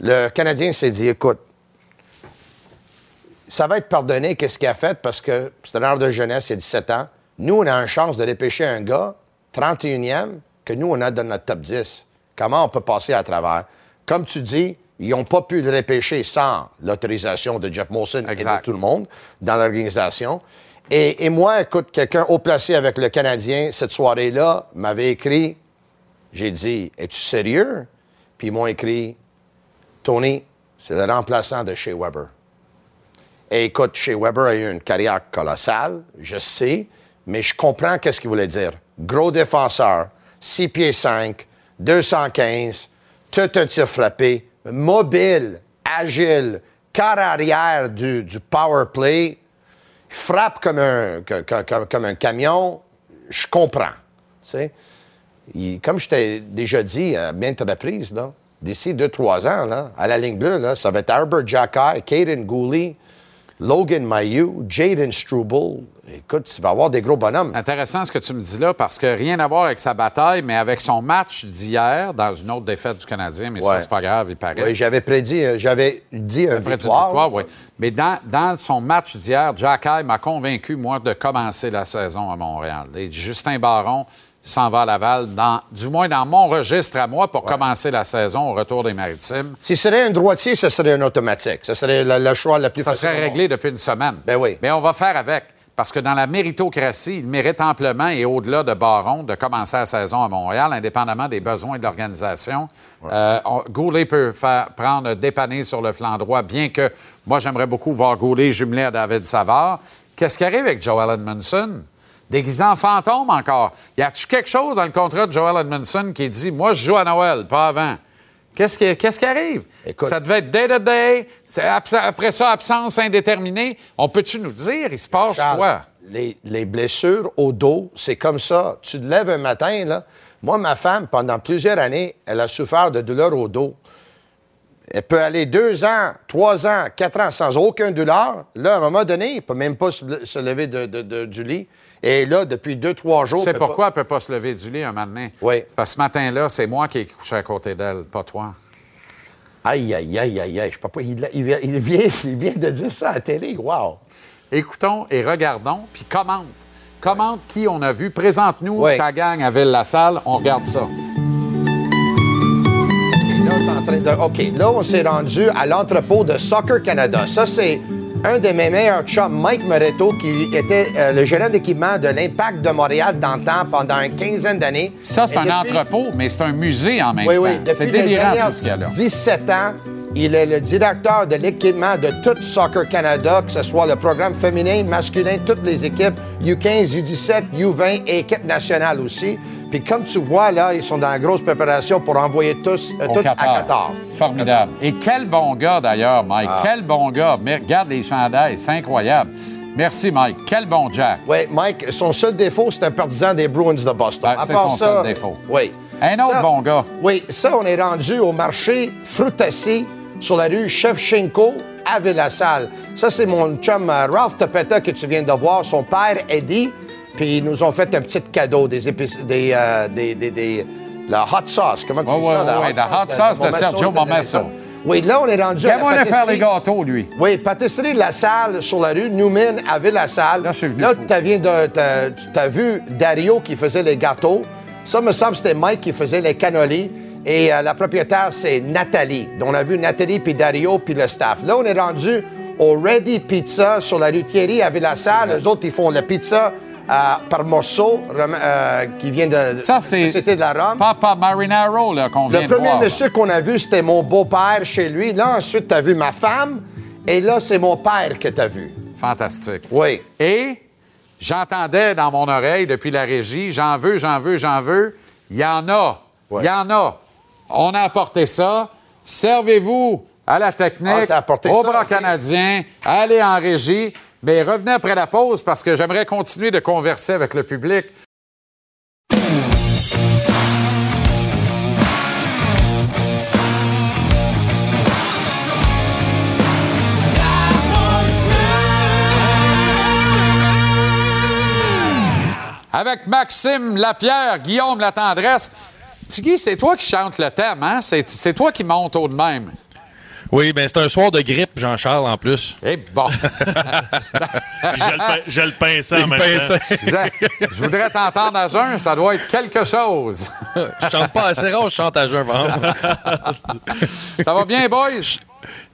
le Canadien s'est dit, écoute, ça va être pardonné, qu'est-ce qu'il a fait, parce que c'est un heure de jeunesse, il y a 17 ans. Nous, on a une chance de dépêcher un gars, 31e, que nous, on a dans notre top 10. Comment on peut passer à travers? Comme tu dis, ils n'ont pas pu le repêcher sans l'autorisation de Jeff Molson et de tout le monde dans l'organisation. Et, et moi, écoute, quelqu'un haut placé avec le Canadien, cette soirée-là, m'avait écrit, j'ai dit, es-tu sérieux? Puis ils m'ont écrit, Tony, c'est le remplaçant de Shea Weber. Et écoute, Shea Weber a eu une carrière colossale, je sais, mais je comprends qu'est-ce qu'il voulait dire. Gros défenseur, 6 pieds 5, 215, tout un tir frappé, mobile, agile, quart arrière du, du power play, frappe comme un, camion, je comprends. comme je t'ai déjà dit à de reprises, d'ici 2-3 ans, à la ligne bleue, ça va être Albert Jackai, Caden Gooley, Logan Mailloux, Jaden Struble. Écoute, tu vas avoir des gros bonhommes. Intéressant ce que tu me dis là, parce que rien à voir avec sa bataille, mais avec son match d'hier, dans une autre défaite du Canadien, mais ça, c'est pas grave, il paraît. Oui, j'avais prédit, euh, j'avais dit un victoire. victoire, oui. Mais dans, dans son match d'hier, Jack High m'a convaincu, moi, de commencer la saison à Montréal. Et Justin Baron s'en va à Laval, dans, du moins dans mon registre à moi, pour commencer la saison au retour des Maritimes. Si ce serait un droitier, ce serait un automatique. Ce serait le, le choix le plus Ça facile. serait réglé depuis une semaine. Ben oui. Mais on va faire avec. Parce que dans la méritocratie, il mérite amplement et au-delà de Baron de commencer la saison à Montréal, indépendamment des besoins de l'organisation. Euh, Goulet peut faire, prendre dépanner sur le flanc droit, bien que moi, j'aimerais beaucoup voir Goulet jumelé à David Savard. Qu'est-ce qui arrive avec Joel Edmondson? Déguisé en fantôme encore. Y a-tu quelque chose dans le contrat de Joel Edmondson qui dit Moi, je joue à Noël, pas avant? Qu'est-ce qui, arrive? Écoute. ça devait être day-to-day. après ça, absence indéterminée. On peut-tu nous dire, il se passe Charles, quoi? Les, les blessures au dos, c'est comme ça. Tu te lèves un matin, là. Moi, ma femme, pendant plusieurs années, elle a souffert de douleurs au dos. Elle peut aller deux ans, trois ans, quatre ans sans aucune douleur. Là, à un moment donné, elle ne peut même pas se, se lever de- de- de- du lit. Et là, depuis deux, trois jours... Peut pourquoi elle ne peut pas se lever du lit un donné? Oui. C'est Parce que ce matin-là, c'est moi qui ai couché à côté d'elle, pas toi. Aïe, aïe, aïe, aïe, aïe. Je sais pas, il, il vient, il, vient, de dire ça à la télé. Wow! Écoutons et regardons, puis commente. Commente qui on a vu. Présente-nous Oui. ta gang à Ville-la-Salle. On regarde ça. Là, en train de- OK, là, on s'est rendu à l'entrepôt de Soccer Canada. Ça, c'est un de mes meilleurs chums, Mike Moretto, qui était euh, le gérant d'équipement de l'Impact de Montréal dans le temps pendant une quinzaine d'années. Ça, c'est un depuis- entrepôt, mais c'est un musée en même Oui, temps. oui. c'est Depuis les délirant tout ce qu'il y a là. 17 ans, il est le directeur de l'équipement de tout Soccer Canada, que ce soit le programme féminin, masculin, toutes les équipes, U15, U17, U20 et équipe nationale aussi. Puis comme tu vois, là, ils sont dans la grosse préparation pour envoyer tous, euh, tout à Qatar. Formidable. Et quel bon gars, d'ailleurs, Mike. Ah. Quel bon gars. Mais regarde les chandails, c'est incroyable. Merci, Mike. Quel bon Jack. Oui, Mike, son seul défaut, c'est un partisan des Bruins de Boston. Ben, c'est son ça, seul défaut. Oui. Un autre Ça- bon gars. Oui, ça, on est rendu au marché Frutassi sur la rue Chevchenko à Villassal. Ça, c'est mon chum euh, Ralph Topeta que tu viens de voir, son père Eddie. Puis ils nous ont fait un petit cadeau, des épices, des, euh, des, des, des- la hot sauce. Comment tu Ouais, dis ouais, ça? ouais, la hot sauce de Sergio de. Oui, là, on est rendu à la de faire les gâteaux, lui. Oui, pâtisserie La Salle sur la rue Newman à Ville-la-Salle. Là, je suis venu Là, de- tu as vu Dario qui faisait les gâteaux. Ça, me semble, c'était Mike qui faisait les cannolis. Et euh, la propriétaire, c'est Nathalie. Donc, on a vu Nathalie, puis Dario, puis le staff. Là, on est rendu au Ready Pizza sur la rue Thierry à Ville-la-Salle. Les autres, ils font la pizza par morceau rem- euh, qui vient de Ça, c'est Société de la Rome. Papa Marinaro là, qu'on vient Le de premier voir. monsieur qu'on a vu, c'était mon beau-père chez lui. Là, ensuite, tu as vu ma femme. Et là, c'est mon père que tu as vu. Fantastique. Oui. Et j'entendais dans mon oreille depuis la régie, j'en veux, j'en veux, j'en veux. Il y en a. Il Ouais. y en a. On a apporté ça. Servez-vous à la Ah, technique, apporté au bras canadien, allez en régie. Mais revenez après la pause parce que j'aimerais continuer de converser avec le public. Avec Maxime Lapierre, Guillaume Latendresse. Tigui, c'est toi qui chante le thème, hein? C'est toi qui monte au de même. Oui, ben c'est un soir de grippe, Jean-Charles, en plus. Eh bon! Je le, pinçais en même pinçait. temps. je je voudrais t'entendre à jeun, ça doit être quelque chose. je chante pas assez rare, je chante à jeun, vraiment. Ça va bien, boys?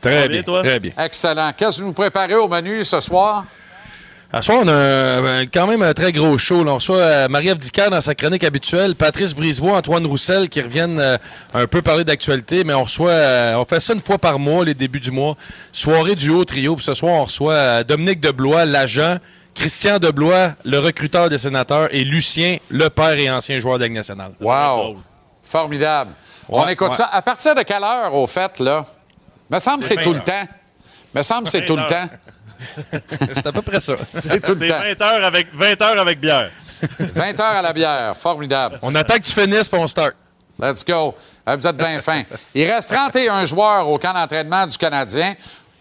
Très bien, bien, toi? très bien. Excellent. Qu'est-ce que vous nous préparez au menu ce soir? À ce soir, on a quand même un très gros show. là. On reçoit euh, Marie-Ève Dicker dans sa chronique habituelle, Patrice Brisebois, Antoine Roussel qui reviennent euh, un peu parler d'actualité, mais on reçoit, euh, on fait ça une fois par mois, les débuts du mois. Soirée du haut trio. Puis ce soir, on reçoit euh, Dominique Deblois, l'agent, Christian Deblois, le recruteur des sénateurs, et Lucien, le père et ancien joueur de Ligue nationale. Wow! Formidable. On écoute ouais. ça. À partir de quelle heure, au fait, là? Me semble que c'est tout 20 le temps. Me semble que c'est tout le 20 temps. C'est à peu près ça. C'est tout le C'est temps. 20 heures avec, 20 heures avec bière. 20 heures à la bière. Formidable. On attend que tu finisses, puis on start. Let's go. Euh, Vous êtes bien fin. Il reste 31 joueurs au camp d'entraînement du Canadien.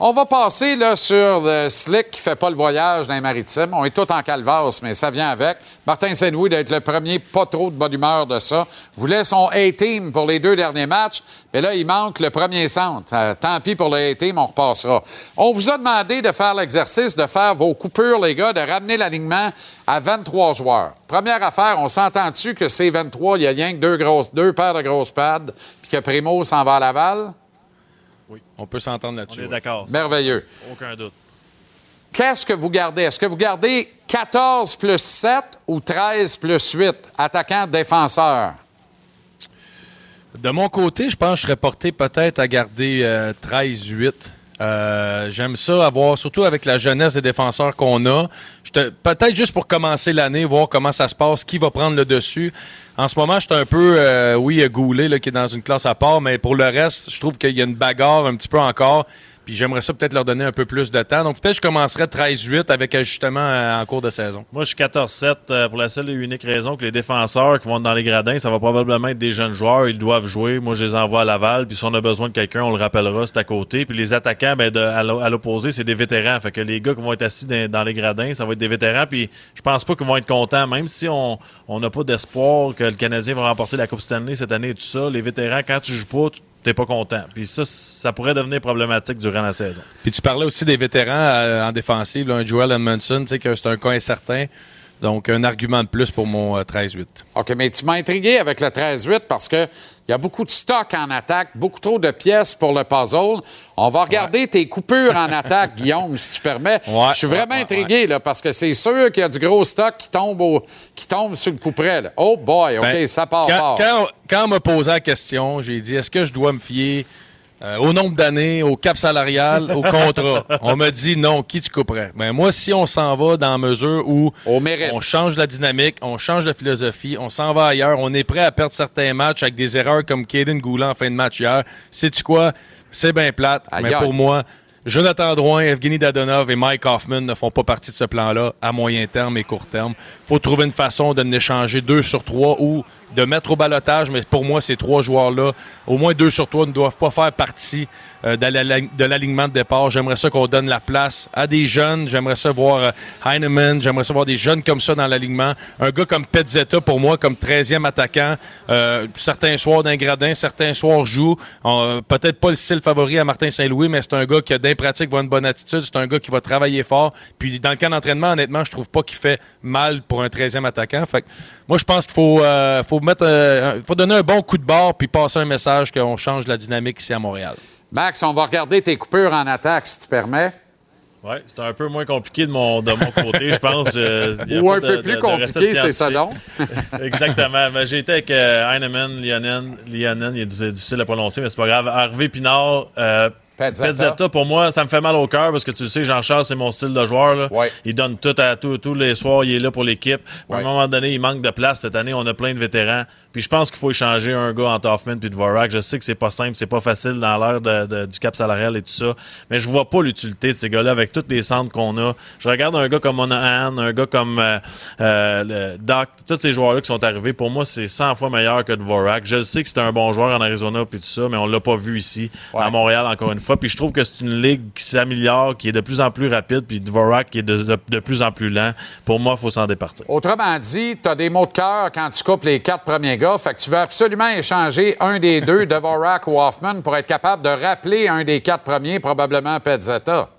On va passer là, sur le Slick qui fait pas le voyage dans les maritimes. On est tous en calvasse, mais ça vient avec. Martin Saint-Louis d'être le premier, pas trop de bonne humeur de ça. Voulait son A-team pour les deux derniers matchs, mais là, il manque le premier centre. Euh, tant pis pour le A-team, on repassera. On vous a demandé de faire l'exercice, de faire vos coupures, les gars, de ramener l'alignement à 23 joueurs. Première affaire, on s'entend-tu que c'est 23, il y a rien que deux, grosses, deux paires de grosses pads, puis que Primo s'en va à Laval? On peut s'entendre On là-dessus. est d'accord. Merveilleux. Aucun doute. Qu'est-ce que vous gardez? Est-ce que vous gardez 14 plus 7 ou 13 plus 8, attaquant, défenseur? De mon côté, je pense que je serais porté peut-être à garder euh, 13-8. Euh, J'aime ça, avoir, surtout avec la jeunesse des défenseurs qu'on a. Peut-être juste pour commencer l'année, voir comment ça se passe, qui va prendre le dessus. En ce moment, je suis un peu, euh, oui, Goulet, là, qui est dans une classe à part, mais pour le reste, je trouve qu'il y a une bagarre un petit peu encore. Puis j'aimerais ça peut-être leur donner un peu plus de temps. Donc peut-être je commencerais 13-8 avec ajustement euh, en cours de saison. Moi, je suis 14-7 euh, pour la seule et unique raison que les défenseurs qui vont dans les gradins, ça va probablement être des jeunes joueurs. Ils doivent jouer. Moi, je les envoie à Laval. Puis si on a besoin de quelqu'un, on le rappellera, c'est à côté. Puis les attaquants, ben, à l'o- à l'opposé, c'est des vétérans. Fait que les gars qui vont être assis dans, les gradins, ça va être des vétérans. Puis je pense pas qu'ils vont être contents. Même si on on n'a pas d'espoir que le Canadien va remporter la Coupe Stanley cette année et tout ça, les vétérans, quand tu joues pas, tu t'es pas content. Puis ça, ça pourrait devenir problématique durant la saison. Puis tu parlais aussi des vétérans euh, en défensive, là, un Joel Edmondson, tu sais que c'est un cas incertain. Donc, un argument de plus pour mon euh, 13-8. OK, mais tu m'as intrigué avec le 13-8 parce que il y a beaucoup de stock en attaque, beaucoup trop de pièces pour le puzzle. On va regarder tes coupures en attaque, Guillaume, si tu permets. Ouais, Je suis vraiment ouais, intrigué là, parce que c'est sûr qu'il y a du gros stock qui tombe, au- qui tombe sur le couperet. là. Oh boy, OK, Ben, ça part quand, fort. Quand, quand on m'a posé la question, j'ai dit est-ce que je dois me fier euh, au nombre d'années, au cap salarial, au contrat. On m'a dit non, qui tu couperais? Ben moi, si on s'en va dans la mesure où on change la dynamique, on change la philosophie, on s'en va ailleurs, on est prêt à perdre certains matchs avec des erreurs comme Kaden Goulan en fin de match hier. Sais-tu quoi? C'est bien plate, mais pour moi, Jonathan Drouin, Evgeny Dadonov et Mike Hoffman ne font pas partie de ce plan-là à moyen terme et court terme. Faut trouver une façon de n'échanger deux sur trois ou de mettre au balotage, mais pour moi, ces trois joueurs-là, au moins deux sur trois, ne doivent pas faire partie de l'alignement de départ. J'aimerais ça qu'on donne la place à des jeunes. J'aimerais ça voir euh, Heinemann. J'aimerais ça voir des jeunes comme ça dans l'alignement. Un gars comme Petzetta, pour moi, comme 13e attaquant. Euh, certains soirs d'un gradin, certains soirs joue. Peut-être pas le style favori à Martin Saint-Louis, mais c'est un gars qui a d'impratique, voit une bonne attitude. C'est un gars qui va travailler fort. Puis dans le cas d'entraînement, honnêtement, je trouve pas qu'il fait mal pour un 13e attaquant. Fait moi, je pense qu'il faut, faut mettre, faut donner un bon coup de barre puis passer un message qu'on change la dynamique ici à Montréal. Max, on va regarder tes coupures en attaque, si tu permets. Oui, c'est un peu moins compliqué de mon, de mon côté, je pense. Ou un peu plus compliqué, c'est ça long. Exactement. J'ai été avec euh, Heinemann, Lionen, Lionen, il est difficile à prononcer, mais c'est pas grave. Harvey Pinard, euh, Petzetta. pour moi, ça me fait mal au cœur parce que tu sais, Jean-Charles, c'est mon style de joueur. Là. Il donne tout à tous les soirs, il est là pour l'équipe. À un moment donné, il manque de place. Cette année, on a plein de vétérans. Puis je pense qu'il faut échanger un gars entre Hoffman et Dvorak. Je sais que c'est pas simple, c'est pas facile dans l'ère du cap salarial et tout ça. Mais je vois pas l'utilité de ces gars-là avec tous les centres qu'on a. Je regarde un gars comme Monahan, un gars comme euh, euh, Doc, tous ces joueurs-là qui sont arrivés. Pour moi, c'est 100 fois meilleur que Dvorak. Je sais que c'est un bon joueur en Arizona et tout ça, mais on l'a pas vu ici, à Montréal, encore une fois. Puis je trouve que c'est une ligue qui s'améliore, qui est de plus en plus rapide, puis Dvorak qui est de, de, plus en plus lent. Pour moi, il faut s'en départir. Autrement dit, tu as des mots de cœur quand tu coupes les quatre premiers gars. Fait que tu veux absolument échanger un des deux, Dvorak ou Hoffman, pour être capable de rappeler un des quatre premiers, probablement Petzetta.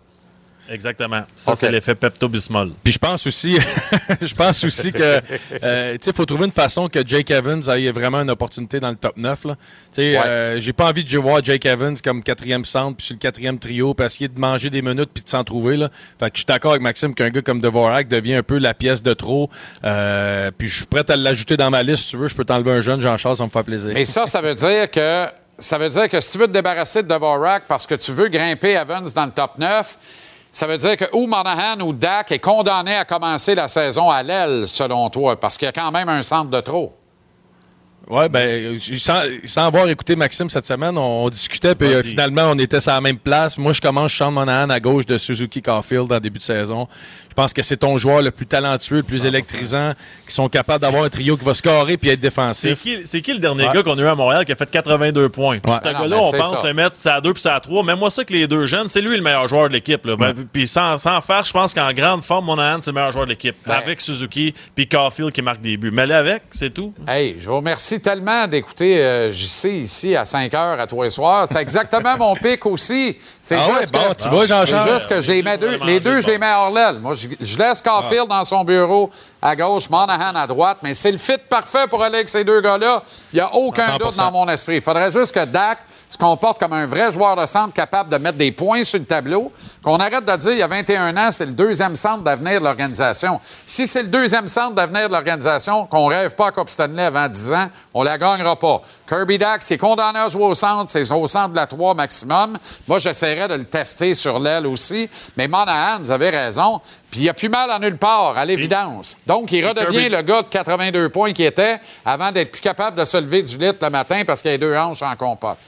Exactement. Ça, c'est l'effet Pepto-Bismol. Puis je pense aussi, je pense aussi que, euh, il faut trouver une façon que Jake Evans ait vraiment une opportunité dans le top 9. Là. sais, euh, j'ai pas envie de voir Jake Evans comme quatrième centre, puis sur le quatrième trio, puis essayer de manger des minutes puis de s'en trouver. Là. Fait que je suis d'accord avec Maxime qu'un gars comme Devorak devient un peu la pièce de trop. Euh, puis je suis prêt à l'ajouter dans ma liste. Si tu veux, je peux t'enlever un jeune, Jean-Charles, ça me fait plaisir. Et ça, ça veut dire que ça veut dire que si tu veux te débarrasser de Devorak parce que tu veux grimper Evans dans le top 9, ça veut dire que ou Monahan ou Dak est condamné à commencer la saison à l'aile, selon toi, parce qu'il y a quand même un centre de trop. Oui, ben, sans, avoir écouté Maxime cette semaine, on, discutait, puis euh, finalement, on était sur la même place. Moi, je commence Sean Monahan à gauche de Suzuki Caulfield en début de saison. Je pense que c'est ton joueur le plus talentueux, le plus électrisant, qui sont capables d'avoir un trio qui va scorer puis être défensif. C'est qui, le dernier gars qu'on a eu à Montréal qui a fait 82 points? Ce ah gars-là, on pense le mettre à 2 puis à 3. Mais moi, ça que les deux jeunes, c'est lui le meilleur joueur de l'équipe. Ben, puis sans, sans, faire, je pense qu'en grande forme, Monahan, c'est le meilleur joueur de l'équipe. Ben. Avec Suzuki puis Caulfield qui marque des buts. Mais là, avec, c'est tout. Hey, je vous remercie tellement d'écouter euh, JC ici à 5 h à tous les soirs. C'est exactement mon pic aussi. C'est ah juste que, tu vois, Jean-Charles. juste que je les mets deux, les deux, je les mets hors l'aile. Moi, je, laisse Caulfield dans son bureau à gauche, Monahan à droite, mais c'est le fit parfait pour aller avec ces deux gars-là. Il n'y a aucun doute dans mon esprit. Il faudrait juste que Dak se comporte comme un vrai joueur de centre capable de mettre des points sur le tableau, qu'on arrête de dire il y a 21 ans, c'est le deuxième centre d'avenir de l'organisation. Si c'est le deuxième centre d'avenir de l'organisation, qu'on rêve pas à Coupe Stanley avant 10 ans, on la gagnera pas. Kirby Dax, c'est condamné à jouer au centre, c'est au centre de la 3 maximum. Moi, j'essaierais de le tester sur l'aile aussi. Mais Monahan, vous avez raison, puis il a plus mal en nulle part, à l'évidence. Donc, il redevient le gars de 82 points qui était avant d'être plus capable de se lever du lit le matin parce qu'il a deux hanches en compote.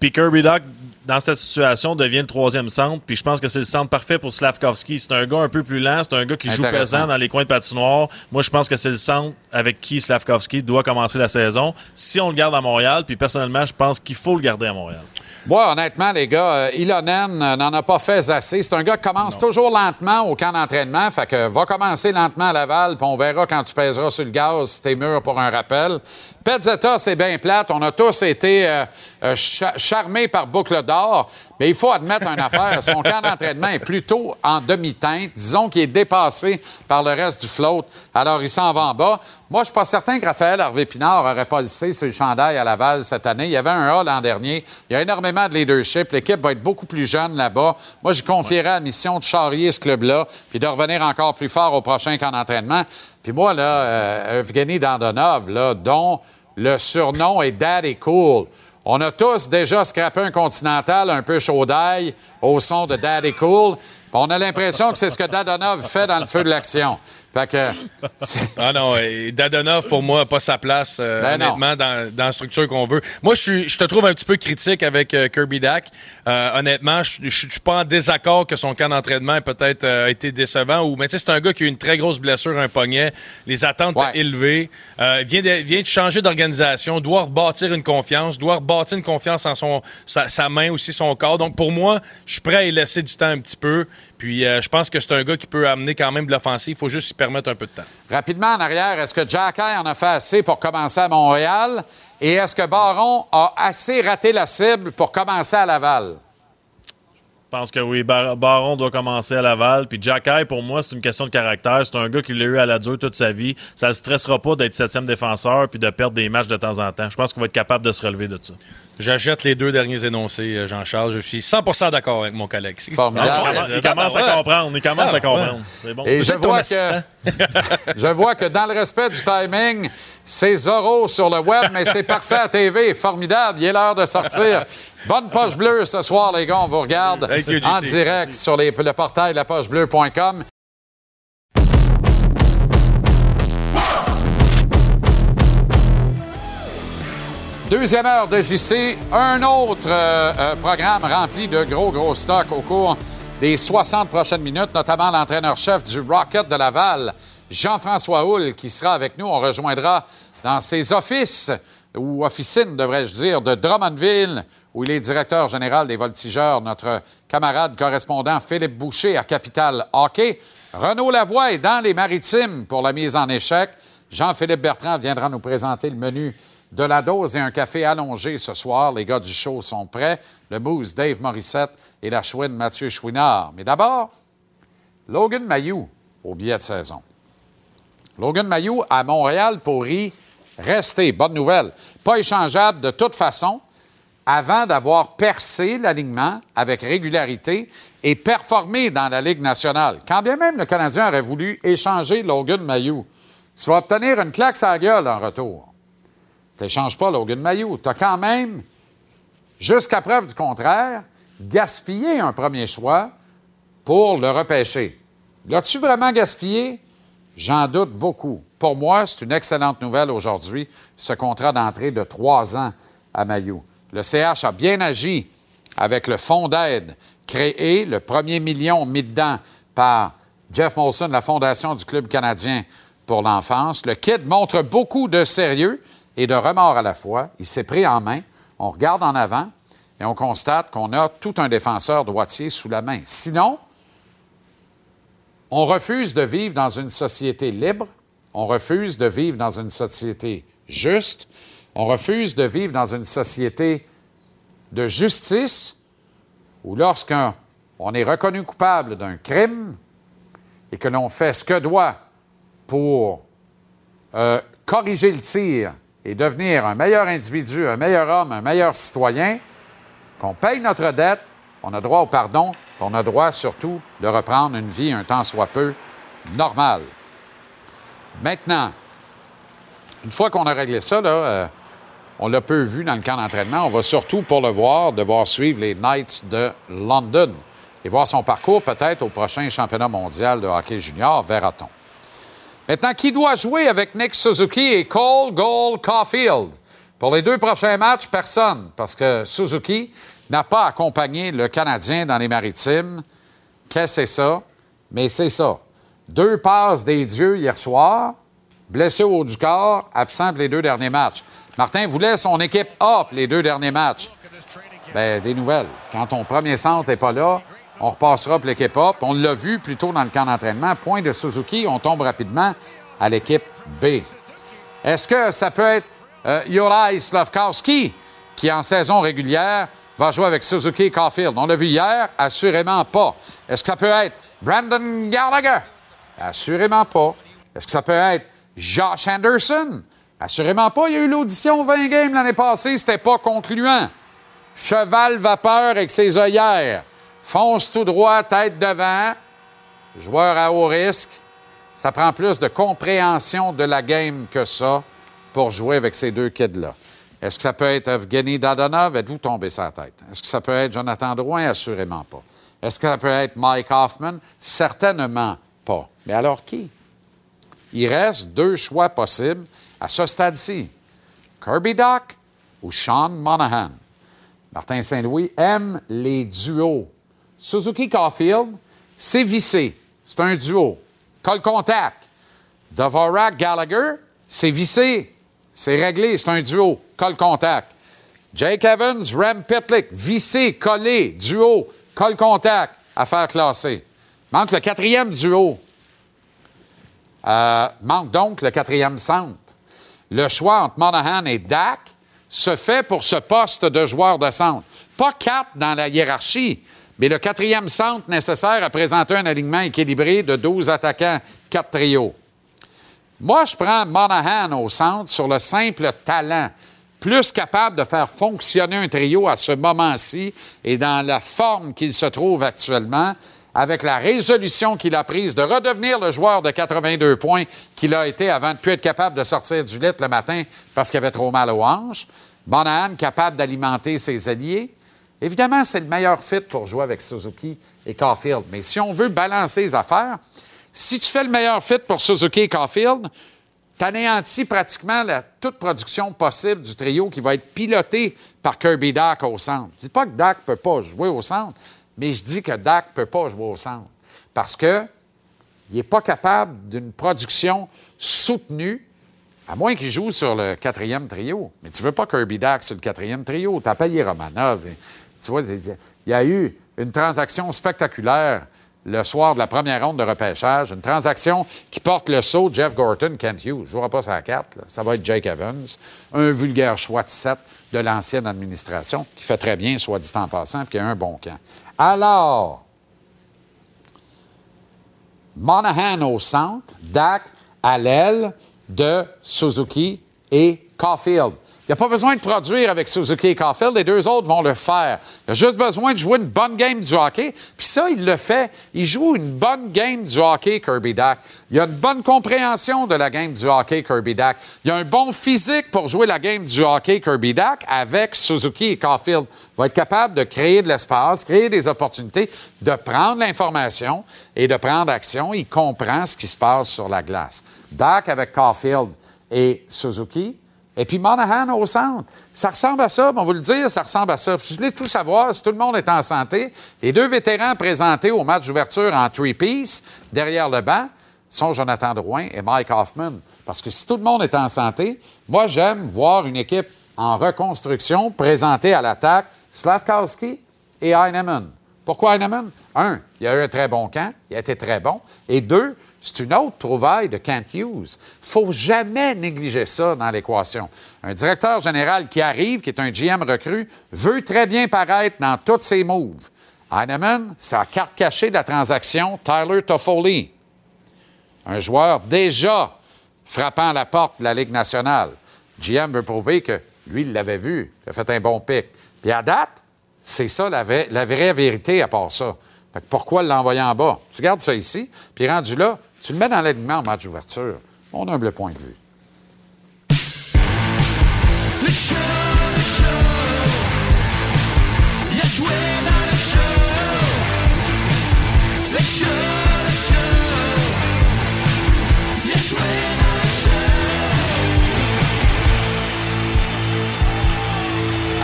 Puis Kirby Doc, dans cette situation, devient le troisième centre. Puis je pense que c'est le centre parfait pour Slavkovski. C'est un gars un peu plus lent. C'est un gars qui joue pesant dans les coins de patinoire. Moi, je pense que c'est le centre avec qui Slavkovski doit commencer la saison. Si on le garde à Montréal, puis personnellement, je pense qu'il faut le garder à Montréal. Moi, honnêtement, les gars, euh, Ilonen euh, n'en a pas fait assez. C'est un gars qui commence toujours lentement au camp d'entraînement. Fait que va commencer lentement à Laval, puis on verra quand tu pèseras sur le gaz si t'es mûr pour un rappel. Petzetta, c'est bien plate. On a tous été euh, euh, charmés par Boucle d'Or. Mais il faut admettre une affaire. Son camp d'entraînement est plutôt en demi-teinte. Disons qu'il est dépassé par le reste du float. Alors, il s'en va en bas. Moi, je suis pas certain que Raphaël Harvey-Pinard aurait pas laissé le chandail à Laval cette année. Il y avait un A l'an dernier. Il y a énormément de leadership. L'équipe va être beaucoup plus jeune là-bas. Moi, je confierais la mission de charrier ce club-là puis de revenir encore plus fort au prochain camp d'entraînement. Puis moi, là, euh, Evgeny Dandonov, là, dont le surnom est Daddy Cool. On a tous déjà scrappé un continental un peu chaud d'ail au son de Daddy Cool. On a l'impression que c'est ce que Dadonov fait dans le feu de l'action. Fait que. Ah non, et Dadonov, pour moi, n'a pas sa place, euh, Ben honnêtement, dans, dans la structure qu'on veut. Moi, je, suis, je te trouve un petit peu critique avec euh, Kirby Dak. Euh, honnêtement, je ne suis pas en désaccord que son camp d'entraînement ait peut-être été décevant. Ou, mais tu sais, c'est un gars qui a eu une très grosse blessure, un poignet. Les attentes Ouais. élevées. Vient, de, vient de changer d'organisation, doit rebâtir une confiance, doit rebâtir une confiance en son, sa, sa main aussi, son corps. Donc, pour moi, je suis prêt à y laisser du temps un petit peu. Puis, euh, je pense que c'est un gars qui peut amener quand même de l'offensive. Il faut juste y permettre un peu de temps. Rapidement en arrière, est-ce que Jack en a fait assez pour commencer à Montréal? Et est-ce que Baron a assez raté la cible pour commencer à Laval? Je pense que oui. Bar- Baron doit commencer à Laval. Puis Jacky, pour moi, c'est une question de caractère. C'est un gars qui l'a eu à la dure toute sa vie. Ça ne le stressera pas d'être septième défenseur puis de perdre des matchs de temps en temps. Je pense qu'il va être capable de se relever de ça. J'achète les deux derniers énoncés, euh, Jean-Charles. Je suis 100% d'accord avec mon collègue. Formidable. Il commence, il commence à comprendre. Il commence à comprendre. C'est bon. Et je ton vois, assistant. que, je vois que dans le respect du timing, c'est Zorro sur le web, mais c'est parfait à TV. Formidable. Il est l'heure de sortir. Bonne poche bleue ce soir, les gars. On vous regarde you, en direct sur les- le portail lapochebleu.com. Deuxième heure de JC, un autre euh, euh, programme rempli de gros, gros stocks au cours des 60 prochaines minutes, notamment l'entraîneur-chef du Rocket de Laval, Jean-François Houle, qui sera avec nous. On rejoindra dans ses offices, ou officines, devrais-je dire, de Drummondville, où il est directeur général des Voltigeurs, notre camarade correspondant Philippe Boucher à Capital Hockey. Renaud Lavoie est dans les maritimes pour la mise en échec. Jean-Philippe Bertrand viendra nous présenter le menu de la dose et un café allongé ce soir. Les gars du show sont prêts. Le Moose, Dave Morissette et la chouine Mathieu Chouinard. Mais d'abord, Logan Mayou au billet de saison. Logan Mayou à Montréal pour y rester. Bonne nouvelle. Pas échangeable de toute façon avant d'avoir percé l'alignement avec régularité et performé dans la Ligue nationale. Quand bien même le Canadien aurait voulu échanger Logan Mayou, tu vas obtenir une claque à gueule en retour. Tu n'échanges pas Logan Mayou. Tu as quand même, jusqu'à preuve du contraire, gaspillé un premier choix pour le repêcher. L'as-tu vraiment gaspillé? J'en doute beaucoup. Pour moi, c'est une excellente nouvelle aujourd'hui, ce contrat d'entrée de trois ans à Mayou. Le CH a bien agi avec le fonds d'aide créé, le premier million mis dedans par Jeff Molson, la Fondation du Club canadien pour l'enfance. Le kid montre beaucoup de sérieux et de remords à la fois. Il s'est pris en main. On regarde en avant et on constate qu'on a tout un défenseur droitier sous la main. Sinon, on refuse de vivre dans une société libre, on refuse de vivre dans une société juste, on refuse de vivre dans une société de justice où lorsqu'on on est reconnu coupable d'un crime et que l'on fait ce que doit pour euh, corriger le tir et devenir un meilleur individu, un meilleur homme, un meilleur citoyen, qu'on paye notre dette, on a droit au pardon, on a droit surtout de reprendre une vie un temps soit peu normale. Maintenant, une fois qu'on a réglé ça, euh, on l'a peu vu dans le camp d'entraînement, on va surtout, pour le voir, devoir suivre les Knights de London et voir son parcours peut-être au prochain championnat mondial de hockey junior, verra-t-on. Maintenant, qui doit jouer avec Nick Suzuki et Cole Gold Caulfield? Pour les deux prochains matchs, personne, parce que Suzuki n'a pas accompagné le Canadien dans les maritimes. Qu'est-ce que c'est ça? Mais c'est ça. Deux passes des dieux hier soir, blessé au haut du corps, absent les deux derniers matchs. Martin voulait son équipe pour les deux derniers matchs. Bien, des nouvelles. Quand ton premier centre n'est pas là, on repassera pour l'équipe. Puis On l'a vu plus tôt dans le camp d'entraînement. Point de Suzuki, on tombe rapidement à l'équipe B. Est-ce que ça peut être euh, Juraj Slavkowski qui, en saison régulière, va jouer avec Suzuki et Caulfield? On l'a vu hier, assurément pas. Est-ce que ça peut être Brandon Gallagher? Assurément pas. Est-ce que ça peut être Josh Anderson? Assurément pas. Il y a eu l'audition 20 games l'année passée, c'était pas concluant. Cheval vapeur avec ses œillères. Fonce tout droit, tête devant. Joueur à haut risque. Ça prend plus de compréhension de la game que ça pour jouer avec ces deux kids-là. Est-ce que ça peut être Evgeny Dadonov? Êtes-vous tombé sa tête? Est-ce que ça peut être Jonathan Drouin? Assurément pas. Est-ce que ça peut être Mike Hoffman? Certainement pas. Mais alors qui? Il reste deux choix possibles à ce stade-ci. Kirby Doc ou Sean Monahan? Martin Saint-Louis aime les duos. Suzuki Caulfield, c'est vissé. C'est un duo. Col contact. Dvorak Gallagher, c'est vissé. C'est réglé. C'est un duo. Col contact. Jake Evans, Rem Pitlick, vissé, collé, duo, col contact, affaire classée. Manque le quatrième duo. Euh, manque donc le quatrième centre. Le choix entre Monahan et Dak se fait pour ce poste de joueur de centre. Pas quatre dans la hiérarchie, mais le quatrième centre nécessaire à présenter un alignement équilibré de 12 attaquants, quatre trios. Moi, je prends Monahan au centre sur le simple talent, plus capable de faire fonctionner un trio à ce moment-ci et dans la forme qu'il se trouve actuellement, avec la résolution qu'il a prise de redevenir le joueur de 82 points qu'il a été avant de ne plus être capable de sortir du lit le matin parce qu'il avait trop mal aux hanches. Monahan capable d'alimenter ses alliés. Évidemment, c'est le meilleur fit pour jouer avec Suzuki et Caulfield. Mais si on veut balancer les affaires, si tu fais le meilleur fit pour Suzuki et Caulfield, tu anéantis pratiquement toute production possible du trio qui va être piloté par Kirby Dak au centre. Je dis pas que Dak peut pas jouer au centre, mais je dis que Dak peut pas jouer au centre parce qu'il n'est pas capable d'une production soutenue, à moins qu'il joue sur le quatrième trio. Mais tu veux pas Kirby Dak sur le quatrième trio. Tu as payé Romanov. Tu vois, il y a eu une transaction spectaculaire le soir de la première ronde de repêchage, une transaction qui porte le saut Jeff Gorton, Kent Hughes. Je ne pas sa carte. Ça va être Jake Evans, un vulgaire choix de 7 de l'ancienne administration, qui fait très bien, soit dit passant, puis qui a un bon camp. Alors, Monahan au centre, Dak à l'aile de Suzuki et Caulfield. N'y a pas besoin de produire avec Suzuki et Caulfield, les deux autres vont le faire. Il a juste besoin de jouer une bonne game du hockey. Puis ça, il le fait. Il joue une bonne game du hockey, Kirby Dak. Il a une bonne compréhension de la game du hockey, Kirby Dak. Il a un bon physique pour jouer la game du hockey, Kirby Dak, avec Suzuki et Caulfield. Il va être capable de créer de l'espace, créer des opportunités, de prendre l'information et de prendre action. Il comprend ce qui se passe sur la glace. Dak avec Caulfield et Suzuki, et puis Monahan au centre. Ça ressemble à ça, on va le dire, ça ressemble à ça. je voulais tout savoir, si tout le monde est en santé, les deux vétérans présentés au match d'ouverture en three-piece, derrière le banc, sont Jonathan Drouin et Mike Hoffman. Parce que si tout le monde est en santé, moi, j'aime voir une équipe en reconstruction présentée à l'attaque Slavkowski et Heinemann. Pourquoi Heinemann? Un, il a eu un très bon camp, il a été très bon. Et deux, c'est une autre trouvaille de Kent Hughes. faut jamais négliger ça dans l'équation. Un directeur général qui arrive, qui est un GM recru, veut très bien paraître dans tous ses moves. Heinemann, la carte cachée de la transaction Tyler Toffoli. Un joueur déjà frappant à la porte de la Ligue nationale. GM veut prouver que lui, il l'avait vu, il a fait un bon pic. Puis à date, c'est ça la, la, vraie vérité à part ça. pourquoi l'envoyer en bas? Tu gardes ça ici, puis rendu là, tu le mets dans l'alignement en match d'ouverture. Mon humble point de vue.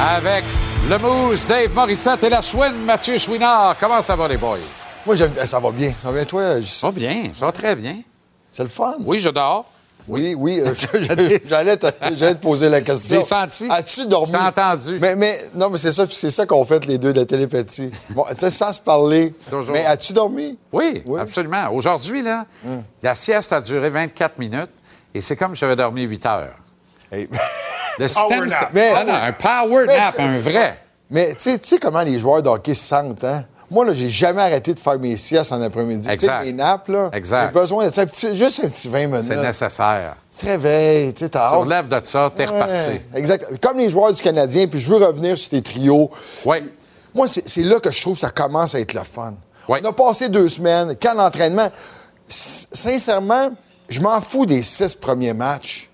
Avec le Mousse, Dave Morissette et la chouine Mathieu Chouinard. Comment ça va, les boys? Moi, j'aime, ça va bien. Ça va bien, toi? Ça va bien, ça va très bien. C'est le fun? Oui, je dors. Oui, oui. Euh, j'allais, te, poser la question. J'ai senti. As-tu dormi? J'ai entendu. Mais, mais, non, mais c'est ça, c'est ça qu'on fait les deux de la télépathie. Bon, tu sais, sans se parler. Toujours. Mais as-tu dormi? Oui, absolument. Aujourd'hui, là, hum. la sieste a duré 24 minutes et c'est comme si j'avais dormi 8 heures. Le système, mais, non, un power nap, un vrai. Mais tu sais comment les joueurs de hockey se sentent, hein? Moi, là, j'ai jamais arrêté de faire mes siestes en après-midi. Sais, mes nappes, là. Exact. J'ai besoin de ça, juste un petit 20 minutes. C'est nécessaire. Tu te réveilles, tu sais, Tu relèves de ça, t'es reparti. Exact. Comme les joueurs du Canadien, puis je veux revenir sur tes trios. Oui. Moi, c'est là que je trouve que ça commence à être le fun. On a passé deux semaines, quand l'entraînement. Sincèrement, je m'en fous des six premiers matchs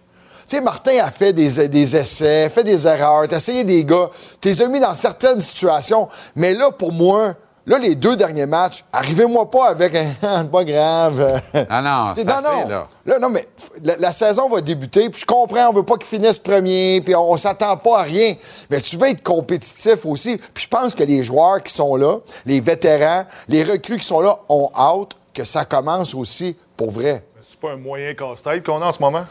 sais, Martin a fait des, des essais, fait des erreurs, t'as essayé des gars, t'es mis dans certaines situations. Mais là, pour moi, Là, les deux derniers matchs, arrivez-moi pas avec un pas grave. Ah non, c'est assez, non. là. Là, non, mais la, saison va débuter, puis je comprends, on veut pas qu'ils finissent premier, puis on, s'attend pas à rien. Mais tu veux être compétitif aussi. Puis je pense que les joueurs qui sont là, les vétérans, les recrues qui sont là, ont hâte que ça commence aussi pour vrai. C'est pas un moyen casse-tête qu'on a en ce moment?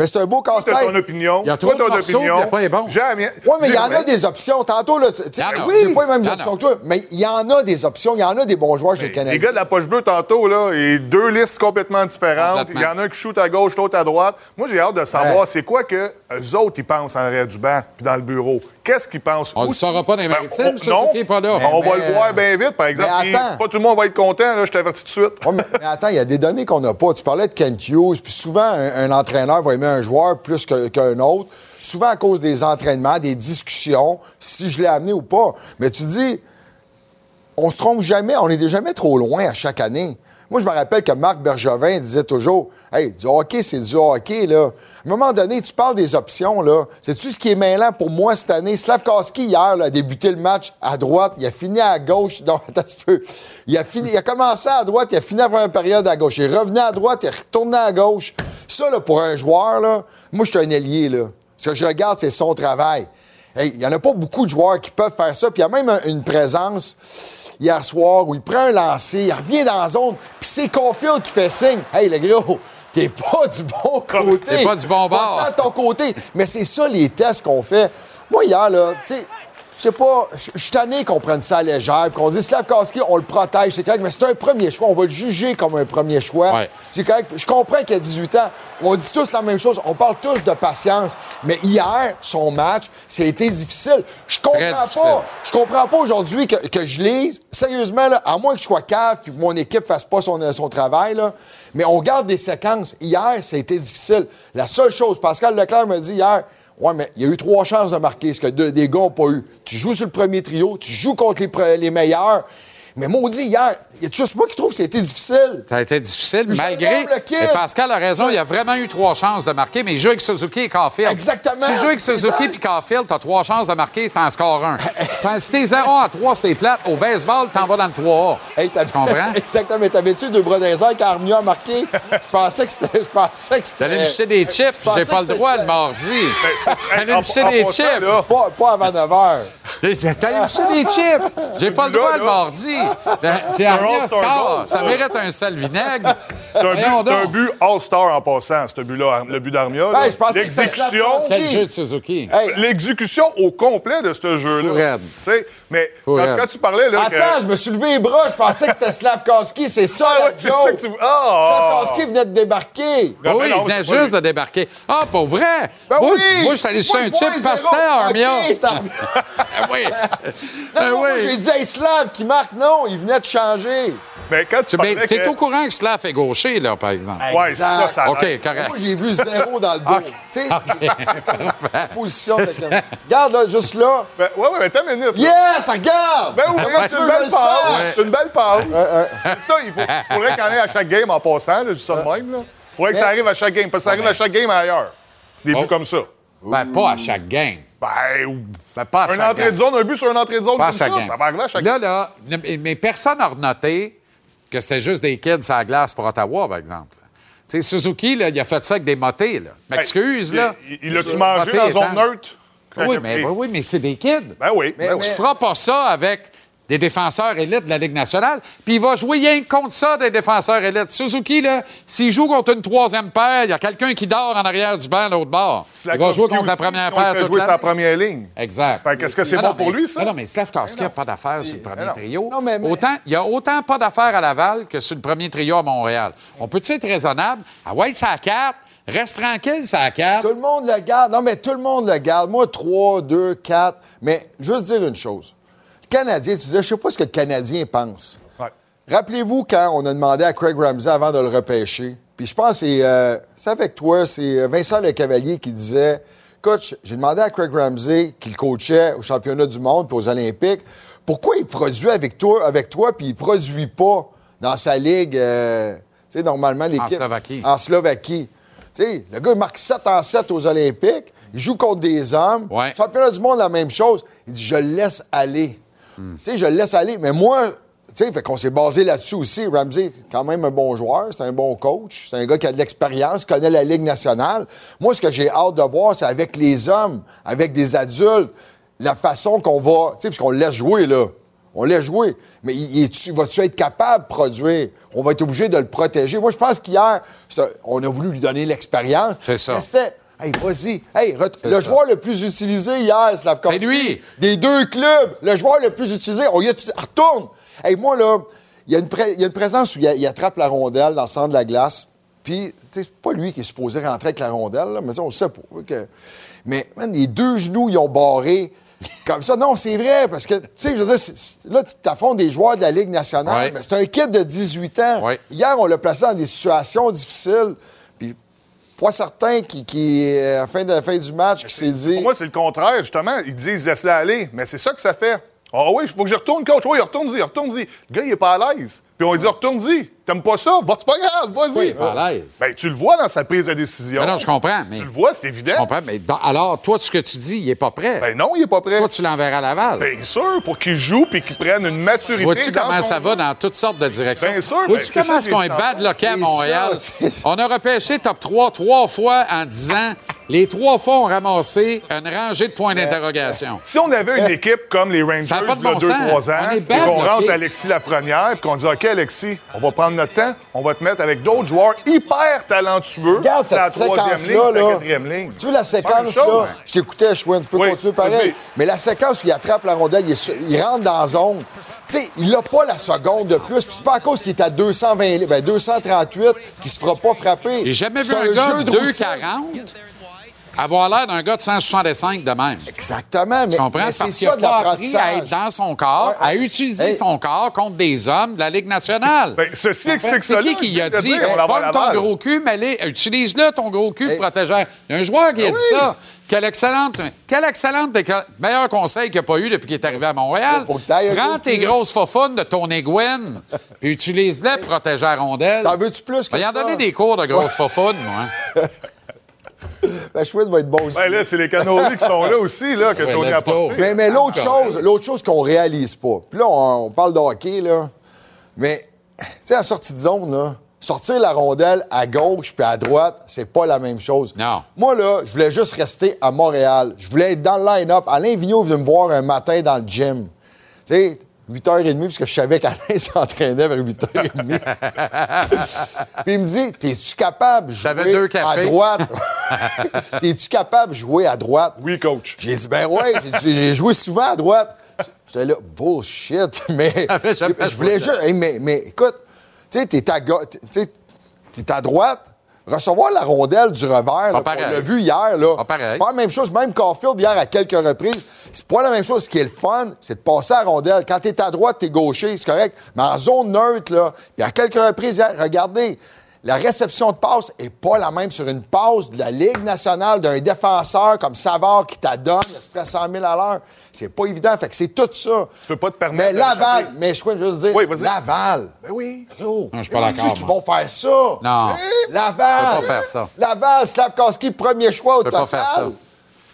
Ben, c'est un beau casse-tête. ton opinion. Il y a trop toi, de ton morceaux, opinion. il y a pas les bons. Jamais. Oui, mais il y en a des options. Tantôt, là, tu sais, Il y en a. oui, j'ai pas les mêmes options que toi, mais il y en a des options. Il y en a des bons joueurs chez le Les Canadien. gars de la poche bleue, tantôt, là, et deux listes complètement différentes. Il y en a un qui shoot à gauche, l'autre à droite. Moi, j'ai hâte de savoir Ouais. c'est quoi que eux autres, ils pensent en arrière du banc puis dans le bureau. Qu'est-ce qu'ils pensent? On ne le saura pas dans les Ben, maritimes, ça, non, pas là? on va le voir bien vite, par exemple. Mais attends. pas tout le monde va être content, là, je t'avertis tout de suite. Ouais, mais, mais attends, il y a des données qu'on n'a pas. Tu parlais de Kent Hughes, puis souvent, un, un entraîneur va aimer un joueur plus qu'un autre, souvent à cause des entraînements, des discussions, si je l'ai amené ou pas. Mais tu dis, on se trompe jamais, on n'est jamais trop loin à chaque année. Moi, je me rappelle que Marc Bergevin disait toujours Hey, du hockey, c'est du hockey, là. À un moment donné, tu parles des options, là. Sais-tu ce qui est mêlant pour moi cette année? Slavkowski, hier, là, a débuté le match à droite, il a fini à gauche. Non, attends un peu. Il a, fini, il a commencé à droite, il a fini avant une période à gauche. Il revenu à droite, il retourné à gauche. Ça, là, pour un joueur, là, moi, je suis un ailier, là. Ce que je regarde, c'est son travail. Hey, Il n'y en a pas beaucoup de joueurs qui peuvent faire ça. Puis il y a même un- une présence hier soir où il prend un lancer, il revient dans la zone, puis c'est Caulfield qui fait signe. Hey, le gros, t'es pas du bon côté. T'es pas du bon bord. Va-t'en de ton côté. Mais c'est ça, les tests qu'on fait. Moi, hier, là, tu sais, je sais pas, je suis tanné qu'on prenne ça à légère, qu'on dise Slavkowski, on le protège, c'est correct, mais c'est un premier choix. On va le juger comme un premier choix. Ouais. C'est correct. Je comprends qu'il a 18 ans. On dit tous la même chose. On parle tous de patience. Mais hier, son match, été difficile. Je comprends pas. Je comprends pas aujourd'hui que, que je lise. Sérieusement, là, à moins que je sois cave puis que mon équipe fasse pas son, son travail, là, mais on garde des séquences. Hier, été difficile. La seule chose, Pascal Leclerc m'a dit hier, Ouais, mais il y a eu trois chances de marquer, ce que des gars n'ont pas eu. Tu joues sur le premier trio, tu joues contre les meilleurs. Mais maudit, hier, il y a juste moi qui trouve que c'était difficile. Ça a été difficile, Je malgré. Et Pascal a raison, il a vraiment eu trois chances de marquer, mais il joue avec Suzuki et Caulfield. Exactement. Si tu joues avec Suzuki et Caulfield, t'as trois chances de marquer, t'en scores un. Si t'es 0 à 3, c'est plate. Au baseball, t'en vas dans le 3A. Hey, t'as- tu comprends? Exactement. Mais t'avais-tu deux bras les airs quand Armia a marqué? Je pensais que c'était. Je pensais que c'était. T'allais me chercher des chips, j'ai pas le droit le mardi. T'allais en- en des chips. Pas, avant 9 h. T'allais me chercher des chips. J'ai pas le droit le mardi. Ben, All-Star score. goal, Ça mérite un sel vinaigre. C'est un, but, un all-star en passant, ce but-là, le but d'Armia. que c'était L'exécution. Quel jeu de Suzuki. Hey, L'exécution au complet de ce jeu-là. Mais quand, tu parlais, là. que- attends, je me suis levé les bras. Je pensais que c'était Slavkowski. C'est ça, Ah ouais, que tu. Ah! Slavkowski venait de débarquer. Non, oui, mais il venait juste lui. de débarquer. Ah, pour vrai? Ben moi, oui! moi, je suis allé chercher un chip pastel à Armia. Ah oui. Ah oui. j'ai dit, hey, Slav qui marque. Non, il venait de changer. Mais quand tu ben, parlais t'es que- au courant que Slav est gaucher, là, par exemple? Exact. ça, ça OK, correct. Moi, j'ai vu zéro dans le dos. Tu sais, position de Regarde, là, juste là. Ben, ouais, ouais, mais attends une minute. là. Yes, regarde! Ben oui, c'est une belle sens? C'est une belle passe. C'est ça, il faut- il faudrait qu'il y en ait à chaque game en passant, là, dis ça de même. Il faudrait que ça arrive à chaque game, parce que ça arrive à chaque game ailleurs. Des buts Oh. comme ça. Ben, pas à chaque game. Ben, Ben, pas à un chaque entrée game. de zone, un but sur un entrée de zone Pas comme ça, game. ça va arriver à chaque Là, là, mais personne n'a noté que c'était juste des kids à la glace pour Ottawa, par exemple. Tu sais, Suzuki, là, il a fait ça avec des motés, là. M'excuse, Hey, là. il- l'a-tu mangé dans la zone étant- neutre? Oui, mais, oui, oui, mais c'est des kids. Ben oui. Mais- ben Tu oui. feras pas ça avec des défenseurs élites de la Ligue nationale. Puis il va jouer rien que contre ça, des défenseurs élites. Suzuki, là, s'il joue contre une troisième paire, il y a quelqu'un qui dort en arrière du banc, l'autre bord. Il va jouer contre la première si paire fait toute jouer sa première ligne. Exact. Fait qu'est-ce que c'est bon pour mais- lui, ça? Non, mais Slavkowski n'a pas d'affaires sur le premier non. trio. Non, mais- mais- Autant, il y a autant pas d'affaires à Laval que sur le premier trio à Montréal. On peut-tu être raisonnable? Ah ouais, ça à 4. Reste tranquille, ça à 4. Tout le monde le garde. Non, mais tout le monde le garde. Moi, 3, 2, 4. Mais juste dire une chose. Canadien, tu disais, je sais pas ce que le Canadien pense. Ouais. Rappelez-vous quand on a demandé à Craig Ramsey avant de le repêcher. Puis je pense que c'est, euh, c'est avec toi, c'est Vincent Le Cavalier qui disait Coach, j'ai demandé à Craig Ramsey, qui le coachait au championnat du monde puis aux Olympiques, pourquoi il produit avec toi, avec toi puis il produit pas dans sa ligue, euh, tu sais, normalement, l'équipe? Slovaquie. En Slovaquie. Tu sais, le gars, il marque 7 en 7 aux Olympiques. Il joue contre des hommes. Ouais. Championnat du monde, la même chose. Il dit, je le laisse aller. Hmm. Tu sais, je le laisse aller. Mais moi, tu sais, fait qu'on s'est basé là-dessus aussi. Ramsey, quand même un bon joueur, c'est un bon coach, c'est un gars qui a de l'expérience, connaît la Ligue nationale. Moi, ce que j'ai hâte de voir, c'est avec les hommes, avec des adultes, la façon qu'on va, tu sais, parce qu'on le laisse jouer, là. On le laisse jouer. Mais vas-tu être capable de produire? On va être obligé de le protéger. Moi, je pense qu'hier, on a voulu lui donner l'expérience. C'est ça. Mais hey, vas-y. Hey, le ça. joueur le plus utilisé hier, Slavkovski. C'est lui. Des deux clubs, le joueur le plus utilisé. On y a retourne. Hey, moi, là, il y, a une pré- il y a une présence où il, il attrape la rondelle dans le centre de la glace. Puis, tu sais, c'est pas lui qui est supposé rentrer avec la rondelle, là, mais on sait pas. Mais, man, les deux genoux, ils ont barré. Comme ça, non, c'est vrai, parce que, tu sais, je veux dire, là, tu t'affrontes des joueurs de la Ligue nationale, Ouais. mais c'est un kid de 18 ans. Ouais. Hier, on l'a placé dans des situations difficiles. Pas certain qui, qui, euh, à la fin, de, la fin du match, qui s'est dit. Pour moi, c'est le contraire, justement. Ils disent laisse-la aller, mais c'est ça que ça fait. Ah oui, il faut que je retourne, coach. Oui, retourne-y, retourne-y. Le gars, il est pas à l'aise. Puis on lui dit retourne-y. T'aimes pas ça? Va, c'est pas grave, vas-y. Oui, il est pas à l'aise. Ben, tu le vois dans sa prise de décision. Ben non, je comprends, mais. Tu le vois, c'est évident. Je comprends, mais dans- alors, toi, ce que tu dis, il n'est pas prêt. Ben non, il est pas prêt. Toi, tu l'enverras à Laval. Bien sûr, pour qu'il joue puis qu'il prenne une maturité. Vois-tu comment ça jeu. va dans toutes sortes de directions? Bien sûr, Vois-tu ben, comment est-ce qu'on est bad local à Montréal? ça, On a repêché top 3 trois fois en 10 ans. Les trois fois ont ramassé une rangée de points d'interrogation. Si on avait une équipe comme les Rangers il y a bon 2-3 sens. ans, et qu'on rentre. Alexis Lafrenière, puis qu'on dit OK, Alexis, on va prendre notre temps, on va te mettre avec d'autres joueurs hyper talentueux. Regarde C'est la cette troisième séquence-là. ligne, c'est la là. quatrième ligne. Tu veux la séquence, chose, là? hein. Je t'écoutais, Chouin, tu peux Oui, continuer pareil. Mais la séquence où il attrape la rondelle, il, est il rentre dans la zone. Tu sais, il n'a pas la seconde de plus. Puis c'est pas à cause qu'il est à 220, li- ben 238 qu'il se fera pas frapper. J'ai jamais vu C'est un gars jeu de routine. 2,40 avoir l'air d'un gars de 165 de même. Exactement, mais, Tu comprends? mais parce qu'il ça n'a pas appris à être dans son corps, Ouais. à utiliser Hey. son corps contre des hommes de la Ligue nationale. Ben, ceci explique ça, C'est qui qui a dit, dire, on à ton gros cul, mais allez, utilise-le, ton gros cul, Hey. pour protéger. Il y a un joueur qui a Ben dit ça. Quelle excellente, quelle excellente, déca- meilleur conseil qu'il n'y a pas eu depuis qu'il est arrivé à Montréal. Prends tes grosses fofounes de ton Egwin, puis utilise-les pour protéger la rondelle. T'en veux-tu plus que Va y en ça? donner des cours de grosses fofounes, moi. Ben, Chouin va être bon aussi. Ben là, c'est les canoës qui sont là aussi, là, que Tony a apporté. Mais, mais l'autre Encore. chose, l'autre chose qu'on réalise pas. Puis là, on, on parle de hockey, là. Mais, tu sais, en sortie de zone, là, sortir la rondelle à gauche puis à droite, c'est pas la même chose. Non. Moi, là, je voulais juste rester à Montréal. Je voulais être dans le line-up. Alain Vigneault venu me voir un matin dans le gym. Tu sais, 8h30, parce que je savais qu'Alain s'entraînait vers 8h30. Puis il me dit T'es-tu capable de J'avais jouer deux à droite? T'es-tu capable de jouer à droite? Oui, coach. j'ai dit, ben ouais, j'ai joué souvent à droite. J'étais là, bullshit, mais je voulais juste. hey, mais, mais écoute, tu sais, t'es à, ga- tu sais, t'es à droite, recevoir la rondelle du revers, là, pareil. on l'a vu hier, là. Pas pareil. C'est pas la même chose. Même Caulfield, hier, à quelques reprises, c'est pas la même chose. Ce qui est le fun, c'est de passer à la rondelle. Quand t'es à droite, t'es gaucher, c'est correct. Mais en zone neutre, là, puis à quelques reprises hier, regardez, la réception de passe est pas la même sur une passe de la Ligue nationale d'un défenseur comme Savard qui t'adonne à peu près 100 000 à l'heure. C'est pas évident. Fait que c'est tout ça. Tu peux pas te permettre Mais Laval, mais je peux juste dire, Oui, vas-y. Laval. Ben oui. Gros, Non, je suis pas d'accord, moi. vont faire ça? Non. Laval. Je peux pas faire ça. Laval, Slavkowski, premier choix au Je peux pas total. faire ça.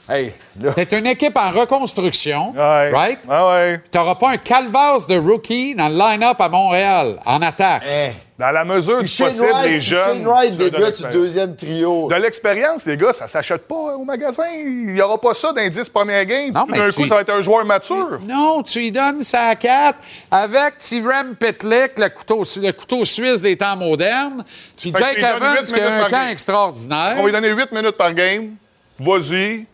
Hey. T'es une équipe en reconstruction, Ouais. right? Ah ouais. T'auras pas un calvasse de rookie dans le line-up à Montréal, en attaque. Hey. Dans la mesure du Shane possible, Wright, les jeunes. Shane Wright débute l'expérience. deuxième trio. De l'expérience, les gars, ça s'achète pas au magasin. Il n'y aura pas ça dans les 10 premières games. Non, Tout mais d'un tu- coup, ça va être un joueur mature. Non, tu lui donnes sa 4 avec Tirem Pitlick, le couteau, le couteau suisse des temps modernes, puis Fait Jake tu lui donnes Evans qui a un minutes par camp game. extraordinaire. On va lui donner 8 minutes par game. Vas-y.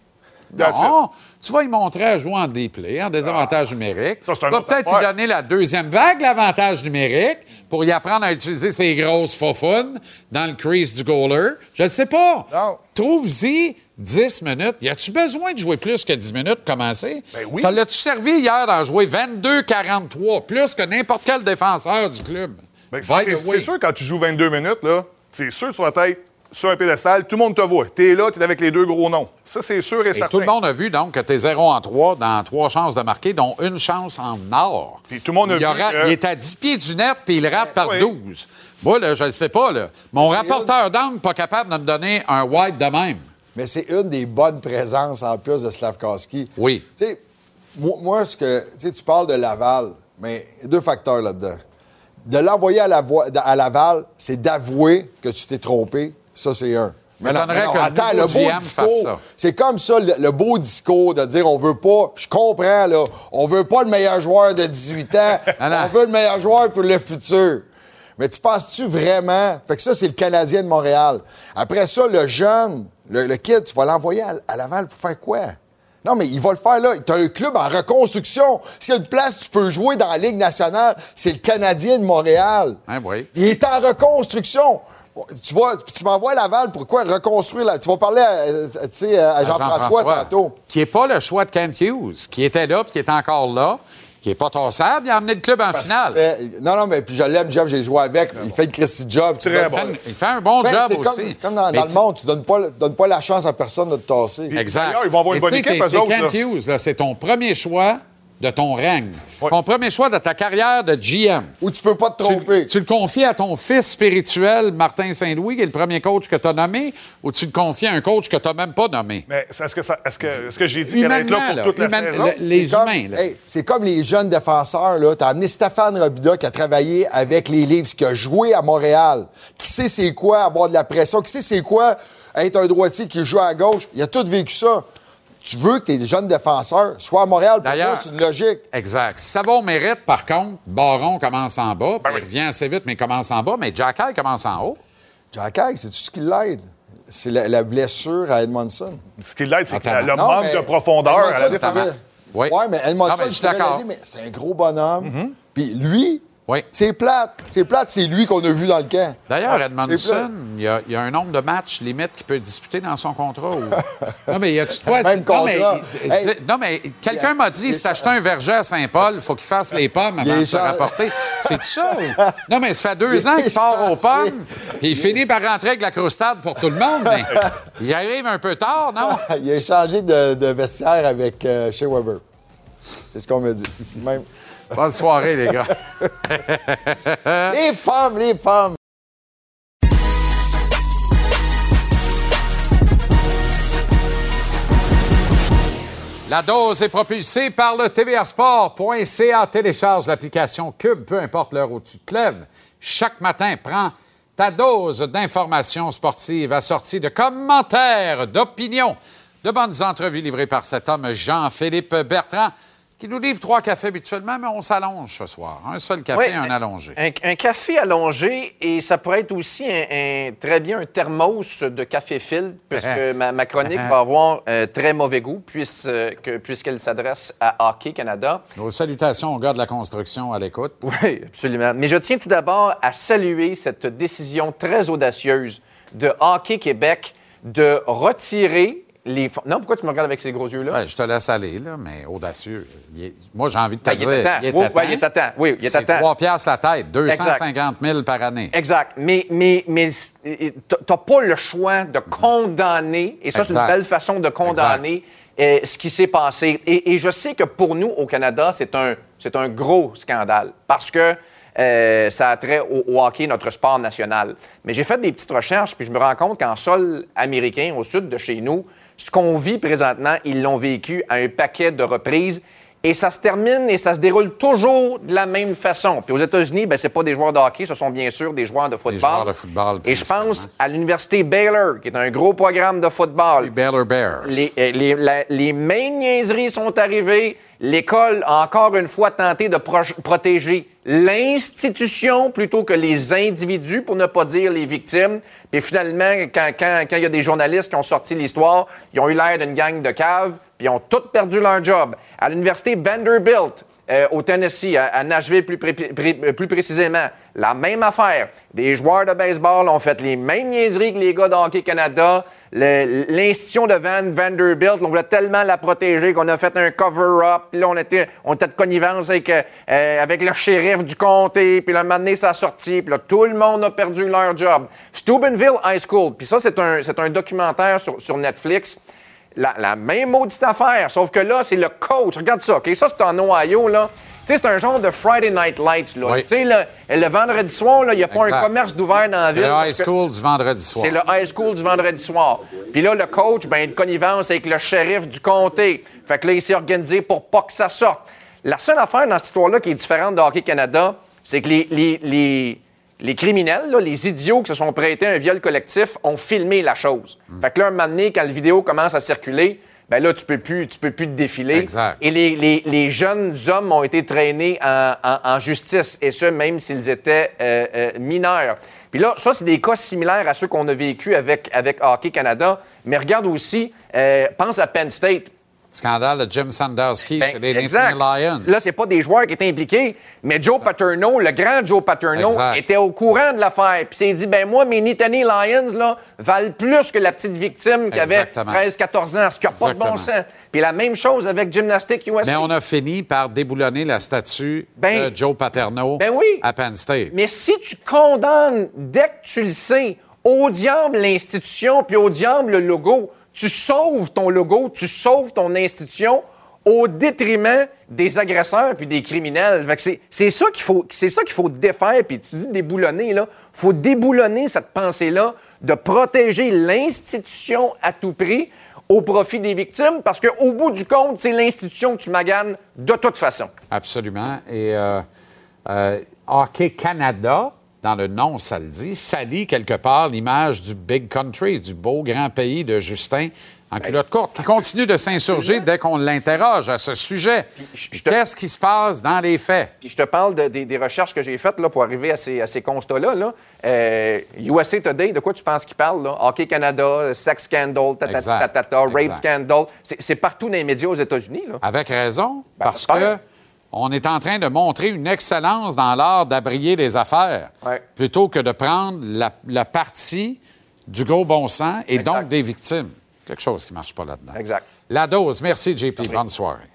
That's it. Non, tu vas lui montrer à jouer en déplay, en désavantage numérique. Ça, tu vas peut-être lui donner la deuxième vague, l'avantage numérique, pour y apprendre à utiliser ses grosses faufounes dans le crease du goaler. Je ne sais pas. Non. Trouve-y 10 minutes. Y a-tu besoin de jouer plus que 10 minutes pour commencer? Ben oui. Ça l'a-tu servi hier d'en jouer 22-43, plus que n'importe quel défenseur du club? Ben, c'est sûr, quand tu joues 22 minutes, là, c'est sûr que tu vas être sur un pédestal, tout le monde te voit. T'es là, t'es avec les deux gros noms. Ça, c'est sûr et, Et certain. tout le monde a vu donc que tu es 0 en 3 dans trois chances de marquer, dont une chance en or. Puis tout le monde a il, vu aura- que- il est à 10 pieds du net, puis il rate par oui. 12. Moi, là, je ne sais pas. Là. Mon rapporteur d'angle pas capable de me donner un wide de même. Mais c'est une des bonnes présences en plus de Slavkowski. Oui. Tu sais, moi, moi, ce que. Tu sais, tu parles de Laval, mais il y a deux facteurs là-dedans. De l'envoyer à, la voie- à Laval, c'est d'avouer que tu t'es trompé. Ça, c'est un. Mais non, non, attends, le beau GM discours, c'est comme ça, le, le beau discours de dire on veut pas, puis je comprends, là, on veut pas le meilleur joueur de 18 ans, on veut le meilleur joueur pour le futur. Mais tu penses-tu vraiment? Fait que ça, c'est le Canadien de Montréal. Après ça, le jeune, le, le kid, tu vas l'envoyer à, à Laval pour faire quoi? Non, mais il va le faire là. Tu as un club en reconstruction. S'il y a une place, tu peux jouer dans la Ligue nationale, c'est le Canadien de Montréal. Hein, oui. Il est en reconstruction. Tu vas, tu m'envoies à Laval, pourquoi reconstruire? La... Tu vas parler à, tu sais, à Jean-François tantôt. Qui n'est pas le choix de Kent Hughes, qui était là puis qui est encore là, qui n'est pas tossable. Il a amené le club en Parce finale. fait- Non, non, mais puis je l'aime, Jeff, j'ai joué avec. Il fait le Christy job. Tu Très bon. Il fait- Il fait un bon Ben, job c'est comme- aussi. c'est comme dans, le monde, tu donnes pas, donnes pas la chance à personne de te tasser. Exact. D'ailleurs, ils vont avoir une bonne équipe, eux autres, Kent. Hughes, c'est ton premier choix de ton règne. Ouais. Ton premier choix de ta carrière de GM. Ou tu peux pas te tromper. tu le confies à ton fils spirituel, Martin Saint-Louis, qui est le premier coach que tu as nommé, ou tu le confies à un coach que tu n'as même pas nommé? Mais est-ce que, que j'ai dit qu'elle allait être là pour là, toute la humaine- saison? le- les C'est comme- humains. hey, c'est comme les jeunes défenseurs. là. Tu as amené Stéphane Robida qui a travaillé avec les Leafs, qui a joué à Montréal, qui sait c'est quoi avoir de la pression, qui sait c'est quoi être un droitier qui joue à gauche? Il a tout vécu ça. Tu veux que tes jeunes défenseurs soient à Montréal. Pour D'ailleurs- c'est une logique. Exact. Si ça va au mérite, par contre, Baron commence en bas, Ben puis il revient assez vite, mais il commence en bas, mais Jack High commence en haut. Jack Higg, c'est tout ce qui l'aide? C'est la, la blessure à Edmondson. Ce qui l'aide, c'est le Non, manque de profondeur à la défense. Oui. Ouais, mais Edmondson, Non, mais je suis d'accord. mais c'est un gros bonhomme. Mm-hmm. Puis lui, Oui. c'est plate. C'est plate, c'est lui qu'on a vu dans le camp. D'ailleurs, c'est Edmondson, il y, a, il y a un nombre de matchs limite qu'il peut disputer dans son contrat. ou- non, mais il y a tu quoi? Même non, mais, contrat. il- Hey. non, mais quelqu'un m'a dit, si t'achetais un verger à Saint-Paul, il faut qu'il fasse les pommes avant de se rapporter. C'est ça? Non, mais ça fait deux ans qu'il part aux pommes, il finit par rentrer avec la croustade pour tout le monde, mais il arrive un peu tard, non? il a échangé de, de vestiaire avec euh, Shea Weber. C'est ce qu'on me dit. Même. Bonne soirée, les gars. les pommes, les pommes. La dose est propulsée par le tvrsport.ca. Télécharge l'application Cube, peu importe l'heure où tu te lèves. Chaque matin, prends ta dose d'informations sportives assortie de commentaires, d'opinions, de bonnes entrevues livrées par cet homme Jean-Philippe Bertrand, qui nous livre trois cafés habituellement, mais on s'allonge ce soir. Un seul café, Oui, un allongé. Un, un café allongé et ça pourrait être aussi un, très bien un thermos de café fil, puisque ma, ma chronique va avoir un très mauvais goût, puisque- puisqu'elle s'adresse à Hockey Canada. Nos salutations aux gars de la construction à l'écoute. Oui, absolument. Mais je tiens tout d'abord à saluer cette décision très audacieuse de Hockey Québec de retirer les fonds. Non, pourquoi tu me regardes avec ces gros yeux-là? Ouais, je te laisse aller, là, mais audacieux. Est- Moi, j'ai envie de te Ben, il dire. est à temps. il est à ouais, temps. il est à temps. Oui, il est à C'est temps. 3 piastres la tête, 250 000 par année. Exact. Mais, mais, mais t'as pas le choix de condamner, et ça, c'est une belle façon de condamner euh, ce qui s'est passé. Et, et je sais que pour nous, au Canada, c'est un, c'est un gros scandale parce que euh, ça a trait au, au hockey, notre sport national. Mais j'ai fait des petites recherches, puis je me rends compte qu'en sol américain, au sud de chez nous, ce qu'on vit présentement, ils l'ont vécu à un paquet de reprises. Et ça se termine et ça se déroule toujours de la même façon. Puis aux États-Unis, ben, c'est pas des joueurs de hockey, ce sont bien sûr des joueurs de football. joueurs de football, Et je pense à l'Université Baylor, qui est un gros programme de football. Les Baylor Bears. Les, euh, les- la- les mêmes niaiseries sont arrivées. L'école a encore une fois tenté de pro- protéger l'institution plutôt que les individus, pour ne pas dire les victimes. Puis finalement, quand quand- quand il y a des journalistes qui ont sorti l'histoire, ils ont eu l'air d'une gang de caves, ils ont tous perdu leur job. À l'Université Vanderbilt, euh, au Tennessee, à, Nashville plus, pré- pré- plus précisément, la même affaire. Des joueurs de baseball ont fait les mêmes niaiseries que les gars de Hockey Canada. l'institution de Van Vanderbilt, on voulait tellement la protéger qu'on a fait un cover-up. Là, on était, on était de connivence avec, euh, avec le shérif du comté. Puis là, donné, ça a sorti. Puis là, tout le monde a perdu leur job. Steubenville High School. Puis ça, c'est un, un documentaire sur Netflix. La, la même maudite affaire, sauf que là, c'est le coach. Regarde ça, OK? Ça, c'est en Ohio, là. Tu sais, c'est un genre de Friday Night Lights, là. Oui. Tu sais, le, le vendredi soir, là, il n'y a pas Exact. un commerce d'ouvert dans la C'est ville. le parce high que- school du vendredi soir. c'est le high school du vendredi soir. Puis là, le coach, ben, de connivence avec le shérif du comté. Fait que là, il s'est organisé pour pas que ça sorte. La seule affaire dans cette histoire-là qui est différente de Hockey Canada, c'est que les, les, les, les criminels, là, les idiots qui se sont prêtés à un viol collectif, ont filmé la chose. Fait que là, un moment donné, quand la vidéo commence à circuler, ben là, tu peux plus, tu peux plus te défiler. Exact. Et les, les- les jeunes hommes ont été traînés en, en- en justice, et ce, même s'ils étaient euh, euh, mineurs. Puis là, ça, c'est des cas similaires à ceux qu'on a vécu avec, avec Hockey Canada. Mais regarde aussi, euh, pense à Penn State. Scandale de Jim Sandowski Ben, chez les exact. Lions. Là, c'est pas des joueurs qui étaient impliqués, mais Joe Paterno, le grand Joe Paterno, Exact. était au courant de l'affaire. Puis s'est dit, ben moi, mes Nittany Lions, là, valent plus que la petite victime qui avait Exactement. 13-14 ans, ce qui n'a pas de bon sens. Puis la même chose avec Gymnastic USA. Mais on a fini par déboulonner la statue Ben- de Joe Paterno Ben oui. à Penn State. Mais si tu condamnes dès que tu le sais, au diable l'institution puis au diable le logo, tu sauves ton logo, tu sauves ton institution au détriment des agresseurs puis des criminels. C'est ça qu'il faut, c'est ça qu'il faut défaire. Puis tu dis déboulonner là, faut déboulonner cette pensée-là de protéger l'institution à tout prix au profit des victimes, parce qu'au bout du compte, c'est l'institution que tu maganes de toute façon. Absolument. Et euh, euh, Hockey Canada, dans le nom, ça le dit, salit quelque part l'image du big country, du beau grand pays de Justin en culotte courte, qui continue de s'insurger dès qu'on l'interroge à ce sujet. Qu'est-ce qui se passe dans les faits? Puis je te parle de- des- des recherches que j'ai faites là, pour arriver à ces, constats-là. Là. Euh, USA Today, de quoi tu penses qu'ils parlent? Là? Hockey Canada, sex scandal, tatata, rape scandal. C'est partout dans les médias aux États-Unis. Avec raison, Ben, parce que. On est en train de montrer une excellence dans l'art d'abrier les affaires, Ouais. plutôt que de prendre la, la partie du gros bon sens et donc des victimes. Quelque chose qui ne marche pas là-dedans. Exact. La dose. Merci, JP. Bonne soirée.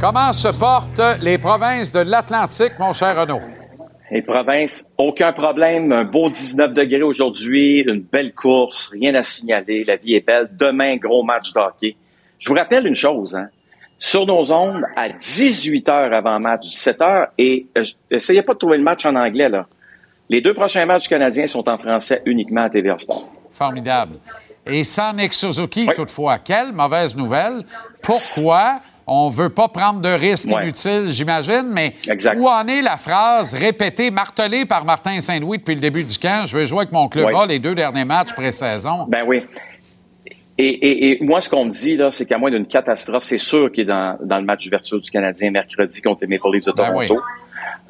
Comment se portent les provinces de l'Atlantique, mon cher Renaud? Les provinces, aucun problème. Un beau 19 degrés aujourd'hui, une belle course, rien à signaler. La vie est belle. Demain, gros match de hockey. Je vous rappelle une chose, hein. Sur nos ondes, à 18 heures avant match, 17 heures, et euh, essayez pas de trouver le match en anglais, là. Les deux prochains matchs canadiens sont en français uniquement à TVA Sport. Formidable. Et sans Nick Suzuki, toutefois, quelle mauvaise nouvelle. Pourquoi on ne veut pas prendre de risques Ouais. inutiles, j'imagine, mais Exact. où en est la phrase répétée, martelée par Martin Saint-Louis depuis le début du camp? Je veux jouer avec mon club Ouais. A les deux derniers matchs pré-saison. Ben oui. Et, et- et moi, ce qu'on me dit, là, c'est qu'à moins d'une catastrophe, c'est sûr qu'il est dans, dans le match d'ouverture du Canadien mercredi contre les Maple Leafs de Ben Toronto.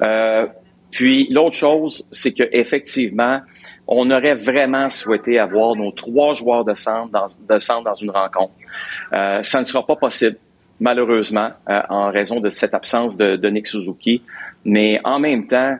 Euh, puis l'autre chose, c'est que effectivement, on aurait vraiment souhaité avoir nos trois joueurs de centre dans, de centre dans une rencontre. Euh, ça ne sera pas possible, malheureusement, euh, en raison de cette absence de, de Nick Suzuki. Mais en même temps,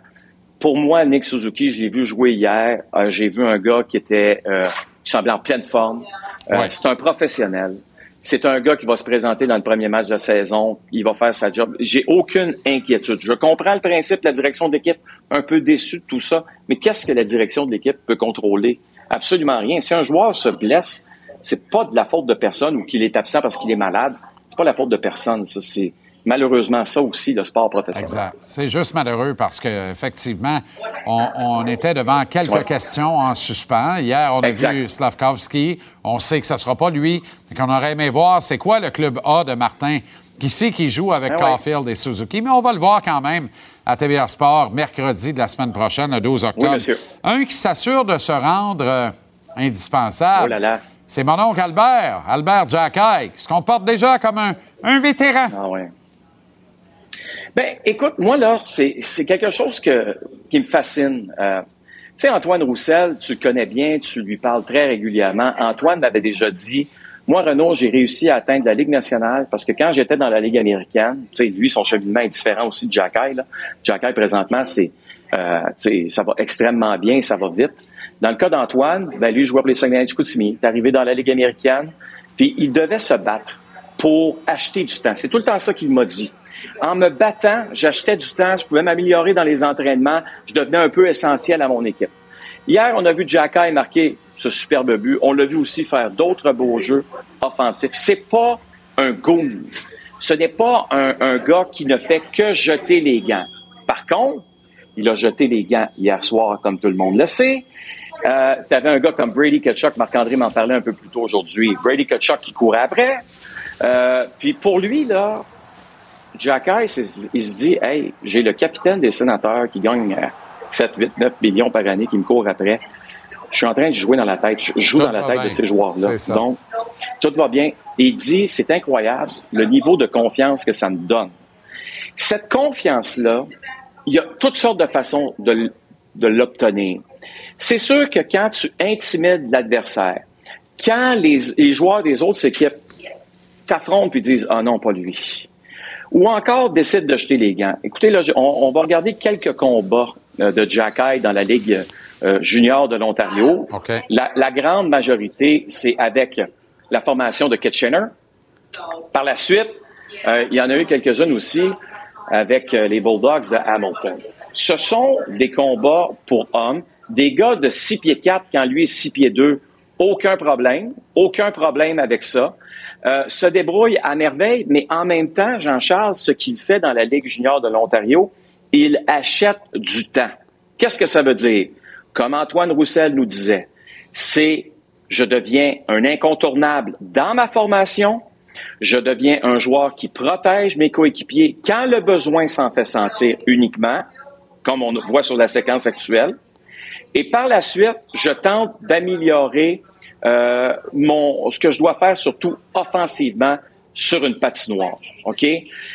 pour moi, Nick Suzuki, je l'ai vu jouer hier. Euh, J'ai vu un gars qui était, euh, qui semblait en pleine forme. Ouais. C'est un professionnel. C'est un gars qui va se présenter dans le premier match de la saison. Il va faire sa job. J'ai aucune inquiétude. Je comprends le principe, la direction de l'équipe, un peu déçu de tout ça. Mais qu'est-ce que la direction de l'équipe peut contrôler? Absolument rien. Si un joueur se blesse, c'est pas de la faute de personne ou qu'il est absent parce qu'il est malade. C'est pas la faute de personne. Ça, c'est malheureusement ça aussi, le sport professionnel. Exact. C'est juste malheureux parce qu'effectivement, on, on était devant quelques Ouais. questions en suspens. Hier, on a vu Slavkovski. On sait que ce ne sera pas lui. On aurait aimé voir c'est quoi le club A de Martin? Qui sait qui joue avec ouais. Caulfield et Suzuki? Mais on va le voir quand même à TVR Sport mercredi de la semaine prochaine, le 12 octobre. Oui, monsieur. Un qui s'assure de se rendre euh, indispensable. Oh là là. C'est mon oncle Albert, Albert Jacquet, qui se comporte déjà comme un, vétéran. Ah ouais. Ben, écoute, moi, là, c'est quelque chose qui me fascine. Euh, tu sais, Antoine Roussel, tu le connais bien, tu lui parles très régulièrement. Antoine m'avait déjà dit, Moi, Renaud, j'ai réussi à atteindre la Ligue nationale parce que quand j'étais dans la Ligue américaine, tu lui, son cheminement est différent aussi de Jack Là. Jack présentement, c'est, euh, ça va extrêmement bien, ça va vite. Dans le cas d'Antoine, ben, lui, jouait pour les Saguenay Chicoutimi. Il est arrivé dans la Ligue américaine, puis il devait se battre pour acheter du temps. C'est tout le temps ça qu'il m'a dit. En me battant, j'achetais du temps, je pouvais m'améliorer dans les entraînements, je devenais un peu essentiel à mon équipe. Hier, on a vu Jacky marquer ce superbe but. On l'a vu aussi faire d'autres beaux jeux offensifs. C'est pas un goon. Ce n'est pas un, gars qui ne fait que jeter les gants. Par contre, il a jeté les gants hier soir, comme tout le monde le sait. Euh, tu avais un gars comme Brady Kutchuk, Marc-André m'en parlait un peu plus tôt aujourd'hui. Brady Kutchuk qui courait après. Euh, puis pour lui, là, Jack il se dit, hey, j'ai le capitaine des sénateurs qui gagne 7, 8, 9 millions par année qui me court après. Je suis en train de jouer dans la tête. Je joue dans la tête de ces joueurs-là. Donc, tout va bien. Et il dit, c'est incroyable le niveau de confiance que ça me donne. Cette confiance-là, il y a toutes sortes de façons de, de l'obtenir. C'est sûr que quand tu intimides l'adversaire, quand les, les, joueurs des autres équipes t'affrontent puis disent Ah non, pas lui. Ou encore décident de jeter les gants. Écoutez, là, on, va regarder quelques combats euh, de Jack dans la Ligue euh, junior de l'Ontario. La, grande majorité, c'est avec la formation de Kitchener. Par la suite, euh, il y en a eu quelques-unes aussi avec les Bulldogs de Hamilton. Ce sont des combats pour hommes, des gars de 6 pieds 4 quand lui est 6 pieds 2. Aucun problème, aucun problème avec ça. Euh, se débrouille à merveille, mais en même temps, Jean-Charles, ce qu'il fait dans la Ligue junior de l'Ontario, il achète du temps. Qu'est-ce que ça veut dire? Comme Antoine Roussel nous disait, c'est je deviens un incontournable dans ma formation, je deviens un joueur qui protège mes coéquipiers quand le besoin s'en fait sentir uniquement, comme on voit sur la séquence actuelle. Et par la suite, je tente d'améliorer euh, mon, ce que je dois faire, surtout offensivement, sur une patinoire. OK?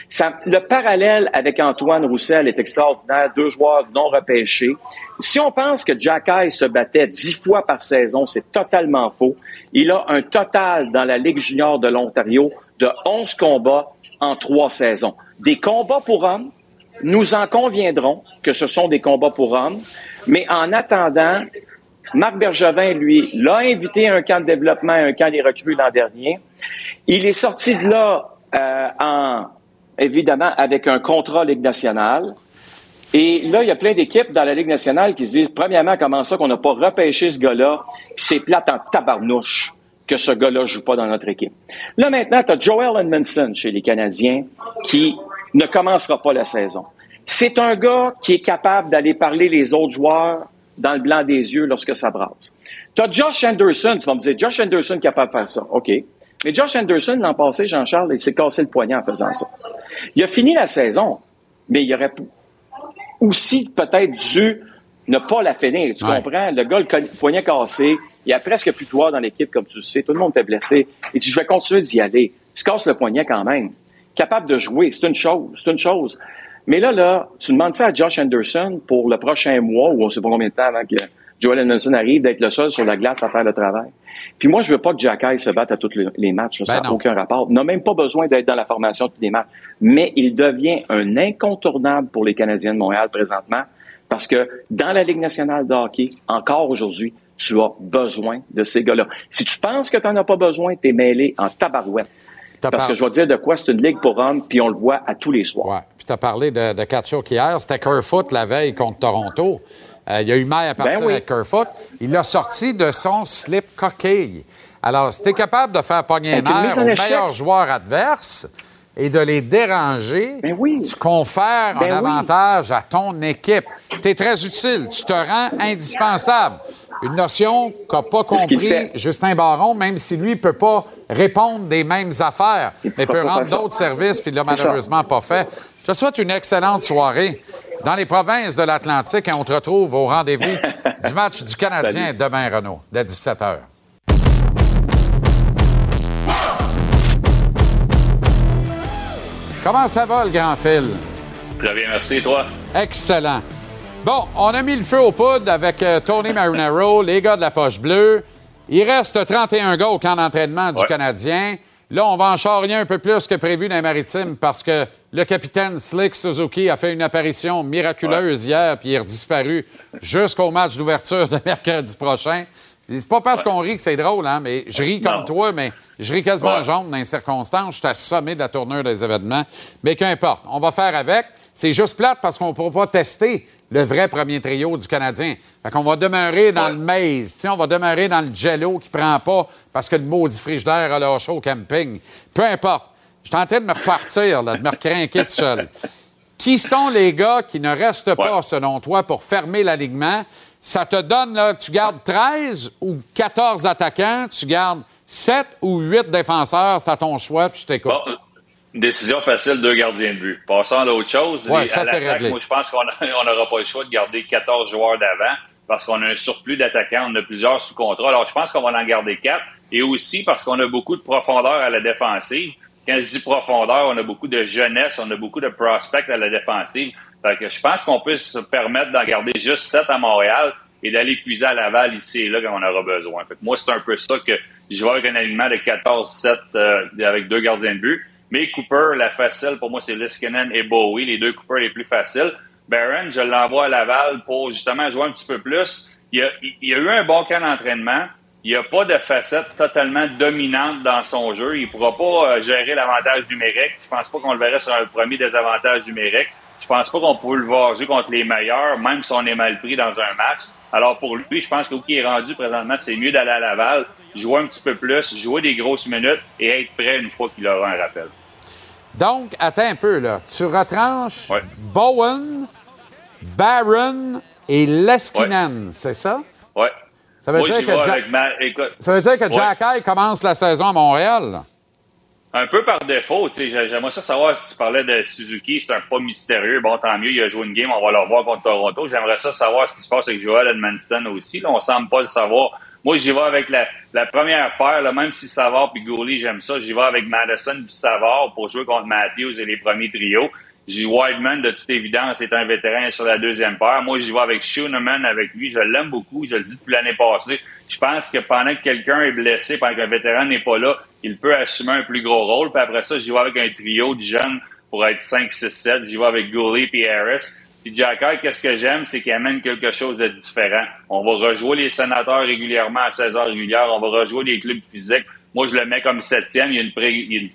Ça, le parallèle avec Antoine Roussel est extraordinaire. Deux joueurs non repêchés. Si on pense que Jack se battait dix fois par saison, c'est totalement faux. Il a un total dans la Ligue junior de l'Ontario de 11 combats en trois saisons. Des combats pour hommes, nous en conviendrons que ce sont des combats pour hommes, mais en attendant, Marc Bergevin, lui, l'a invité à un camp de développement, un camp des recrues l'an dernier. Il est sorti de là euh, en, évidemment, avec un contrat Ligue nationale. Et là, il y a plein d'équipes dans la Ligue nationale qui se disent, premièrement, comment ça qu'on n'a pas repêché ce gars-là, puis c'est plate en tabarnouche que ce gars-là joue pas dans notre équipe. Là, maintenant, tu as Joel Edmondson chez les Canadiens qui ne commencera pas la saison. C'est un gars qui est capable d'aller parler les autres joueurs dans le blanc des yeux lorsque ça brasse. Tu as Josh Anderson, tu vas me dire, Josh Anderson est capable de faire ça. OK. Mais Josh Anderson, l'an passé, Jean-Charles, il s'est cassé le poignet en faisant ça. Il a fini la saison, mais il aurait aussi peut-être dû ne pas la finir. Tu comprends? Le gars, le poignet cassé, il a presque plus de joueurs dans l'équipe, comme tu le sais. Tout le monde est blessé. Et tu je vais continuer d'y aller. Il se casse le poignet quand même. Capable de jouer, c'est une chose. C'est une chose. Mais là, là, tu demandes ça à Josh Anderson pour le prochain mois, ou on sait pas combien de temps avant que Joel Anderson arrive, d'être le seul sur la glace à faire le travail. Puis moi, je veux pas que Jack se batte à tous les matchs. ça n'a ben aucun rapport. Il n'a même pas besoin d'être dans la formation de tous les matchs. Mais il devient un incontournable pour les Canadiens de Montréal présentement parce que dans la Ligue nationale de hockey, encore aujourd'hui, tu as besoin de ces gars-là. Si tu penses que tu n'en as pas besoin, tu es mêlé en tabarouette. Parce que je vais dire de quoi c'est une ligue pour hommes, puis on le voit à tous les soirs. Ouais. Puis tu as parlé de, de Kachuk hier. C'était Kerfoot la veille contre Toronto. Euh, il y a eu maille à ben partir avec Kerfoot. Il a sorti de son slip coquille. Alors, si tu es capable de faire pogner un air aux meilleurs joueurs adverses et de les déranger, ben tu confères un ben avantage à ton équipe. Tu es très utile. Tu te rends indispensable. Une notion qu'a pas compris Justin Baron, même si lui ne peut pas répondre des mêmes affaires, mais peut rendre d'autres services, puis il l'a malheureusement pas fait. Je te souhaite une excellente soirée. Dans les provinces de l'Atlantique, on te retrouve au rendez-vous du match du Canadien demain, Renault, dès 17 h. Comment ça va, le grand fil? Très bien, merci, toi? Excellent. Bon, on a mis le feu aux poudres avec euh, Tony Marinaro, les gars de la poche bleue. Il reste 31 gars au camp d'entraînement du Canadien. Là, on va en charrier un peu plus que prévu dans les maritimes parce que le capitaine Slick Suzuki a fait une apparition miraculeuse hier puis il est disparu jusqu'au match d'ouverture de mercredi prochain. C'est pas parce qu'on rit que c'est drôle, hein, mais je ris comme toi, mais je ris quasiment jaune dans les circonstances. Je suis assommé de la tournure des événements. Mais qu'importe, on va faire avec. C'est juste plate parce qu'on ne pourra pas tester le vrai premier trio du Canadien. Fait qu'on va demeurer dans le maze. On va demeurer dans le jello qui prend pas parce que le maudit frigidaire a lâché au camping. Peu importe. Je suis en train de me repartir, là, de me recrinquer tout seul. Qui sont les gars qui ne restent pas, selon toi, pour fermer l'alignement? Ça te donne, là, tu gardes 13 ou 14 attaquants, tu gardes 7 ou 8 défenseurs, c'est à ton choix, puis je t'écoute. Une décision facile, deux gardiens de but. Passons à l'autre chose. Ouais, ça, c'est réglé. Moi, je pense qu'on n'aura pas le choix de garder 14 joueurs d'avant parce qu'on a un surplus d'attaquants. On a plusieurs sous contrat. Alors, je pense qu'on va en garder quatre. Et aussi parce qu'on a beaucoup de profondeur à la défensive. Quand je dis profondeur, on a beaucoup de jeunesse, on a beaucoup de prospects à la défensive. Fait que je pense qu'on peut se permettre d'en garder juste sept à Montréal et d'aller puiser à Laval ici et là quand on aura besoin. Fait que moi, c'est un peu ça que je vois avec un alignement de 14-7 euh, avec deux gardiens de but. Mais Cooper, la facile, pour moi, c'est Liskinen et Bowie, les deux Cooper les plus faciles. Barron, je l'envoie à Laval pour justement jouer un petit peu plus. Il a, il a eu un bon camp d'entraînement. Il n'y a pas de facette totalement dominante dans son jeu. Il ne pourra pas euh, gérer l'avantage numérique. Je pense pas qu'on le verrait sur un premier désavantage numérique. Je pense pas qu'on pourrait le voir jouer contre les meilleurs, même si on est mal pris dans un match. Alors pour lui, je pense que qui est rendu présentement, c'est mieux d'aller à Laval, jouer un petit peu plus, jouer des grosses minutes et être prêt une fois qu'il aura un rappel. Donc, attends un peu, là. Tu retranches Bowen, Barron et Leskinen, c'est ça? Oui. Ça veut Moi, dire que, vais Ja- avec ma- écoute, ça veut dire que Ouais. Jack Eye commence la saison à Montréal? là? Un peu par défaut, tu sais, j'ai- j'aimerais ça savoir si tu parlais de Suzuki, c'est un pas mystérieux. Bon, tant mieux, il a joué une game, on va le revoir contre Toronto. J'aimerais ça savoir ce qui se passe avec Joel Edmondson aussi. Là, on semble pas le savoir. Moi, j'y vais avec la, première paire, là, même si Savard puis Gourley, j'aime ça. J'y vais avec Madison puis Savard pour jouer contre Matthews et les premiers trios. J'y Wideman, de toute évidence, est un vétéran sur la deuxième paire. Moi, j'y vais avec Schooneman avec lui. Je l'aime beaucoup. Je le dis depuis l'année passée. Je pense que pendant que quelqu'un est blessé, pendant qu'un vétéran n'est pas là, il peut assumer un plus gros rôle. Puis après ça, j'y vais avec un trio de jeunes pour être 5, 6, 7. J'y vais avec Gourley puis Harris. Puis Jack Eye, qu'est-ce que j'aime, c'est qu'il amène quelque chose de différent. On va rejouer les sénateurs régulièrement à 16 heures régulières. On va rejouer les clubs physiques. Moi, je le mets comme septième. Il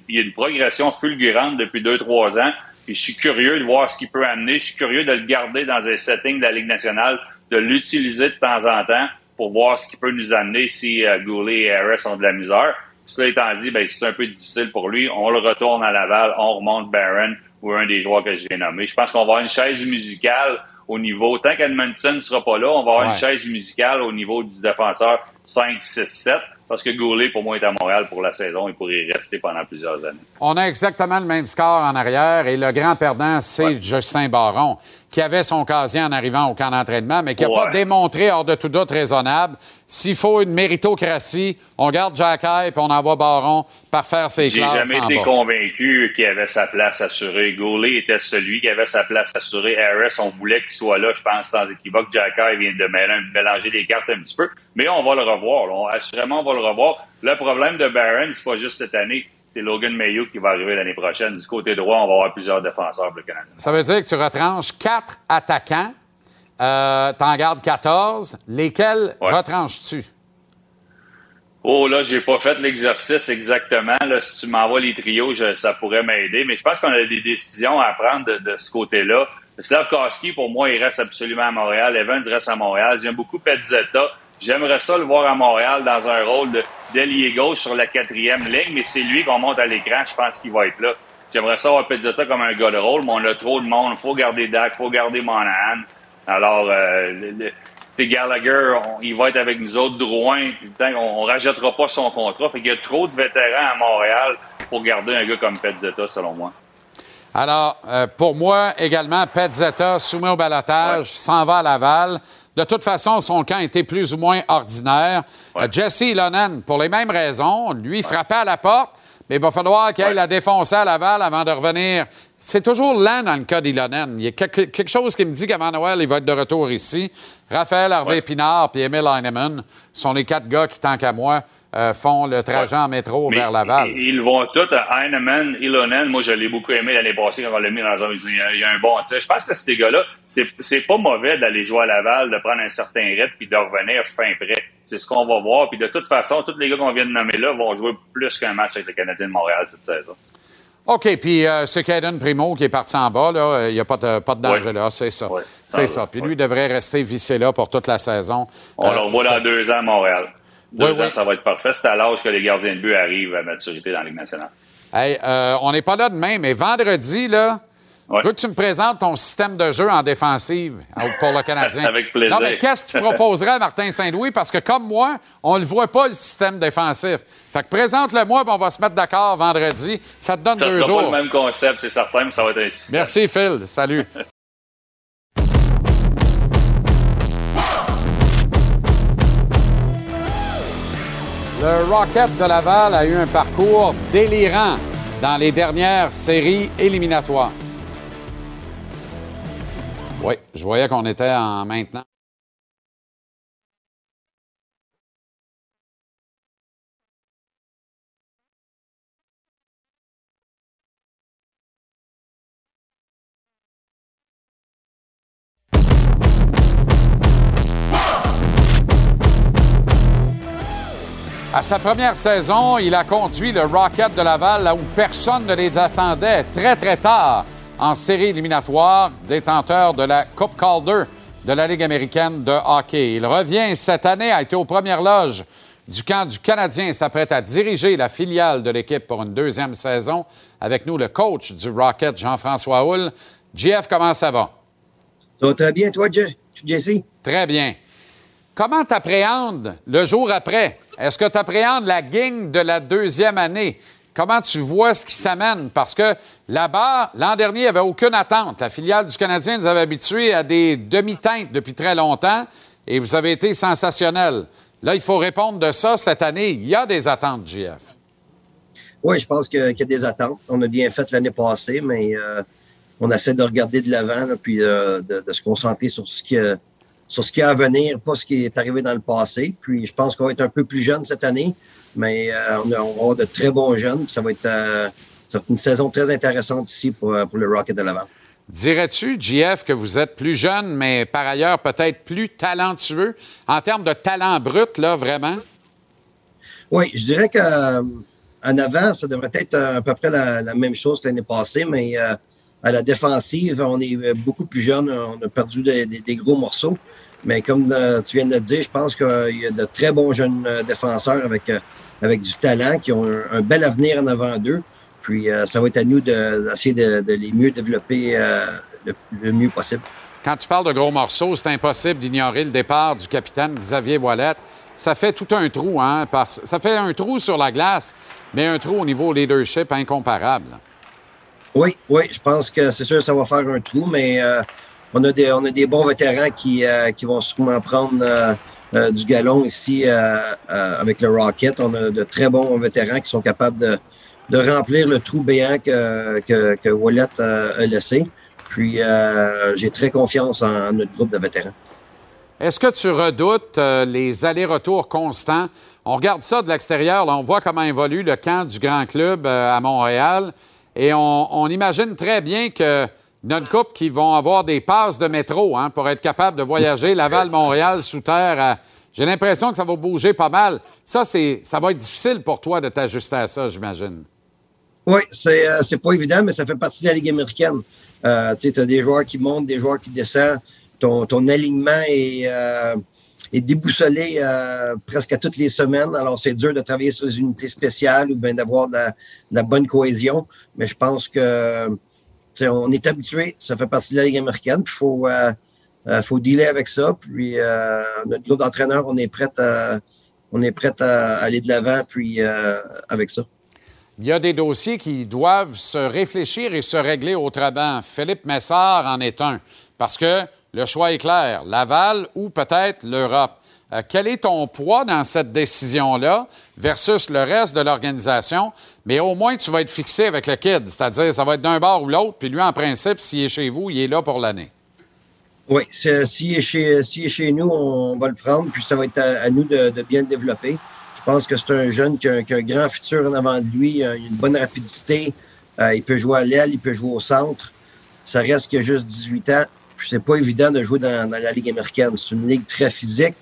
y a une, progression fulgurante depuis 2-3 ans. Puis je suis curieux de voir ce qu'il peut amener. Je suis curieux de le garder dans un setting de la Ligue nationale, de l'utiliser de temps en temps pour voir ce qu'il peut nous amener si euh, et Harris ont de la misère. Cela étant dit, ben, c'est un peu difficile pour lui. On le retourne à Laval, on remonte Barron ou un des joueurs que je viens nommer. Je pense qu'on va avoir une chaise musicale au niveau, tant qu'Edmondson ne sera pas là, on va avoir Ouais. une chaise musicale au niveau du défenseur 5, 6, 7, parce que Goulet, pour moi, est à Montréal pour la saison. Il pourrait y rester pendant plusieurs années. On a exactement le même score en arrière et le grand perdant, c'est Justin Baron, qui avait son casier en arrivant au camp d'entraînement, mais qui n'a pas démontré hors de tout doute raisonnable. S'il faut une méritocratie, on garde Jack puis on envoie Baron par faire ses J'ai classes jamais en été bas. convaincu qu'il avait sa place assurée. Goulet était celui qui avait sa place assurée. Harris, on voulait qu'il soit là, je pense, sans équivoque. Jacka, il vient de mêler- mélanger les cartes un petit peu. Mais on va le revoir. là. On- assurément, on va le revoir. Le problème de Barron, c'est pas juste cette année. C'est Logan Mayo qui va arriver l'année prochaine. Du côté droit, on va avoir plusieurs défenseurs pour le Canada. Ça veut dire que tu retranches quatre attaquants, euh, t'en gardes 14. Lesquels retranches-tu? Oh là, j'ai pas fait l'exercice exactement. Là, si tu m'envoies les trios, je- ça pourrait m'aider. Mais je pense qu'on a des décisions à prendre de, de ce côté-là. Slavkowski, pour moi, il reste absolument à Montréal. Evans reste à Montréal. J'aime beaucoup Petzetta. J'aimerais ça le voir à Montréal dans un rôle d'ailier gauche sur la quatrième ligne, mais c'est lui qu'on monte à l'écran. Je pense qu'il va être là. J'aimerais ça avoir Petzetta comme un gars de rôle, mais on a trop de monde. faut garder Dak, faut garder Monahan. Alors, euh, le- le- T'sais, Gallagher, on- il va être avec nous autres. Drouin, putain, on, on rajoutera pas son contrat. Fait qu'il y a trop de vétérans à Montréal pour garder un gars comme Petzetta, selon moi. Alors, euh, pour moi, également, Petzetta, soumis au balotage, s'en va à Laval. De toute façon, son camp était plus ou moins ordinaire. Jesse Lonen, pour les mêmes raisons, lui frappait à la porte, mais il va falloir qu'il la défoncer à Laval avant de revenir. C'est toujours lent dans le cas d'Ilonen. Il y a quelque, quelque chose qui me dit qu'avant Noël, il va être de retour ici. Raphaël Harvey Pinard et Emile Heinemann sont les quatre gars qui, tant qu'à moi, euh, font le trajet en métro Mais vers Laval. Ils, vont tous, euh, Heinemann, Ilonen, moi je l'ai beaucoup aimé l'année passée quand on l'a mis dans zone. Il y a, un bon tir. Je pense que ces gars-là, c'est, pas mauvais d'aller jouer à Laval, de prendre un certain rythme puis de revenir fin prêt. C'est ce qu'on va voir. Puis de toute façon, tous les gars qu'on vient de nommer là vont jouer plus qu'un match avec le Canadien de Montréal cette saison. OK, puis euh, c'est Caden Primo qui est parti en bas. là. Il n'y a pas de, pas de danger là, c'est ça. c'est ça. Puis lui devrait rester vissé là pour toute la saison. On Euh, le revoit dans deux ans à Montréal. Deux Oui, ans, oui. ça va être parfait. C'est à l'âge que les gardiens de but arrivent à maturité dans la Ligue nationale. Hey, euh, on n'est pas là demain, mais vendredi, là, je veux que tu me présentes ton système de jeu en défensive euh, pour le Canadien? Avec plaisir. Non, mais qu'est-ce que tu proposerais à Martin Saint-Louis? Parce que comme moi, on ne le voit pas, le système défensif. Fait que présente-le-moi, on va se mettre d'accord vendredi. Ça te donne Ça deux sera jours. pas le même concept, c'est certain, mais ça va être un système. Merci, Phil. Salut. Le Rocket de Laval a eu un parcours délirant dans les dernières séries éliminatoires. Oui, je voyais qu'on était en maintenant. À sa première saison, il a conduit le Rocket de Laval là où personne ne les attendait très, très tard en série éliminatoire, détenteur de la Coupe Calder de la Ligue américaine de hockey. Il revient cette année, a été aux premières loges du camp du Canadien et s'apprête à diriger la filiale de l'équipe pour une deuxième saison. Avec nous, le coach du Rocket, Jean-François Houle. JF, comment ça va? Ça va très bien, toi, Je- Jesse? Très bien. Comment t'appréhendes le jour après? Est-ce que tu appréhendes la gang de la deuxième année? Comment tu vois ce qui s'amène? Parce que là-bas, l'an dernier, il n'y avait aucune attente. La filiale du Canadien nous avait habitués à des demi-teintes depuis très longtemps et vous avez été sensationnel. Là, il faut répondre de ça cette année. Il y a des attentes, JF. Oui, je pense qu'il y a des attentes. On a bien fait l'année passée, mais euh, on essaie de regarder de l'avant, puis euh, de, se concentrer sur ce, qui, sur ce qui est à venir, pas ce qui est arrivé dans le passé. Puis je pense qu'on va être un peu plus jeune cette année, mais euh, on, a- on va avoir de très bons jeunes. Ça va être, euh, ça va être une saison très intéressante ici pour, euh, pour le Rocket de l'avant. Dirais-tu, JF, que vous êtes plus jeune, mais par ailleurs peut-être plus talentueux? En termes de talent brut, là, vraiment? Oui, je dirais qu'en avant, ça devrait être à peu près la, la même chose que l'année passée, mais euh, à la défensive, on est euh, beaucoup plus jeune. On a perdu des, gros morceaux. Mais comme euh, tu viens de le dire, je pense qu'il y a de très bons jeunes euh, défenseurs avec, avec du talent qui ont un, bel avenir en avant d'eux. Puis ça va être à nous de- d'essayer de, de les mieux développer le, mieux possible. Quand tu parles de gros morceaux, c'est impossible d'ignorer le départ du capitaine Xavier Wallet. Ça fait tout un trou, hein? ça fait un trou sur la glace, mais un trou au niveau leadership incomparable. Oui, oui, je pense que c'est sûr que ça va faire un trou, mais euh, on, a des, on a des bons vétérans qui, euh, qui vont sûrement prendre euh, euh, du galon ici euh, euh, avec le Rocket. On a de très bons vétérans qui sont capables de, de remplir le trou béant que, que, que Wallet a laissé. Puis j'ai très confiance en notre groupe de vétérans. Est-ce que tu redoutes les allers-retours constants? On regarde ça de l'extérieur, on voit comment évolue le camp du grand club à Montréal et on, on imagine très bien que notre couple qui vont avoir des passes de métro hein, pour être capable de voyager Laval-Montréal sous terre. à- J'ai l'impression que ça va bouger pas mal. Ça, c'est, ça va être difficile pour toi de t'ajuster à ça, j'imagine. Oui, c'est euh, c'est pas évident, mais ça fait partie de la Ligue américaine. Euh, tu as des joueurs qui montent, des joueurs qui descendent. Ton, ton alignement est, euh, est déboussolé euh, presque toutes les semaines. Alors, c'est dur de travailler sur les unités spéciales ou bien d'avoir de la, bonne cohésion. Mais je pense que on est habitué. Ça fait partie de la Ligue américaine. Puis, il faut, euh, euh, faut dealer avec ça. Puis, euh, notre groupe d'entraîneurs, on est prêt à, on est prêt à aller de l'avant puis euh, avec ça. Il y a des dossiers qui doivent se réfléchir et se régler autrement. Philippe Messard en est un. Parce que le choix est clair, Laval ou peut-être l'Europe. Euh, quel est ton poids dans cette décision-là versus le reste de l'organisation? Mais au moins, tu vas être fixé avec le kid. C'est-à-dire, ça va être d'un bord ou l'autre. Puis lui, en principe, s'il est chez vous, il est là pour l'année. Oui, s'il est, chez, est chez nous, on va le prendre. Puis ça va être à, nous de, bien le développer. Je pense que c'est un jeune qui a, un grand futur en avant de lui. A une bonne rapidité. Euh, il peut jouer à l'aile, il peut jouer au centre. Ça reste qu'il a juste 18 ans. C'est pas évident de jouer dans, la Ligue américaine. C'est une ligue très physique.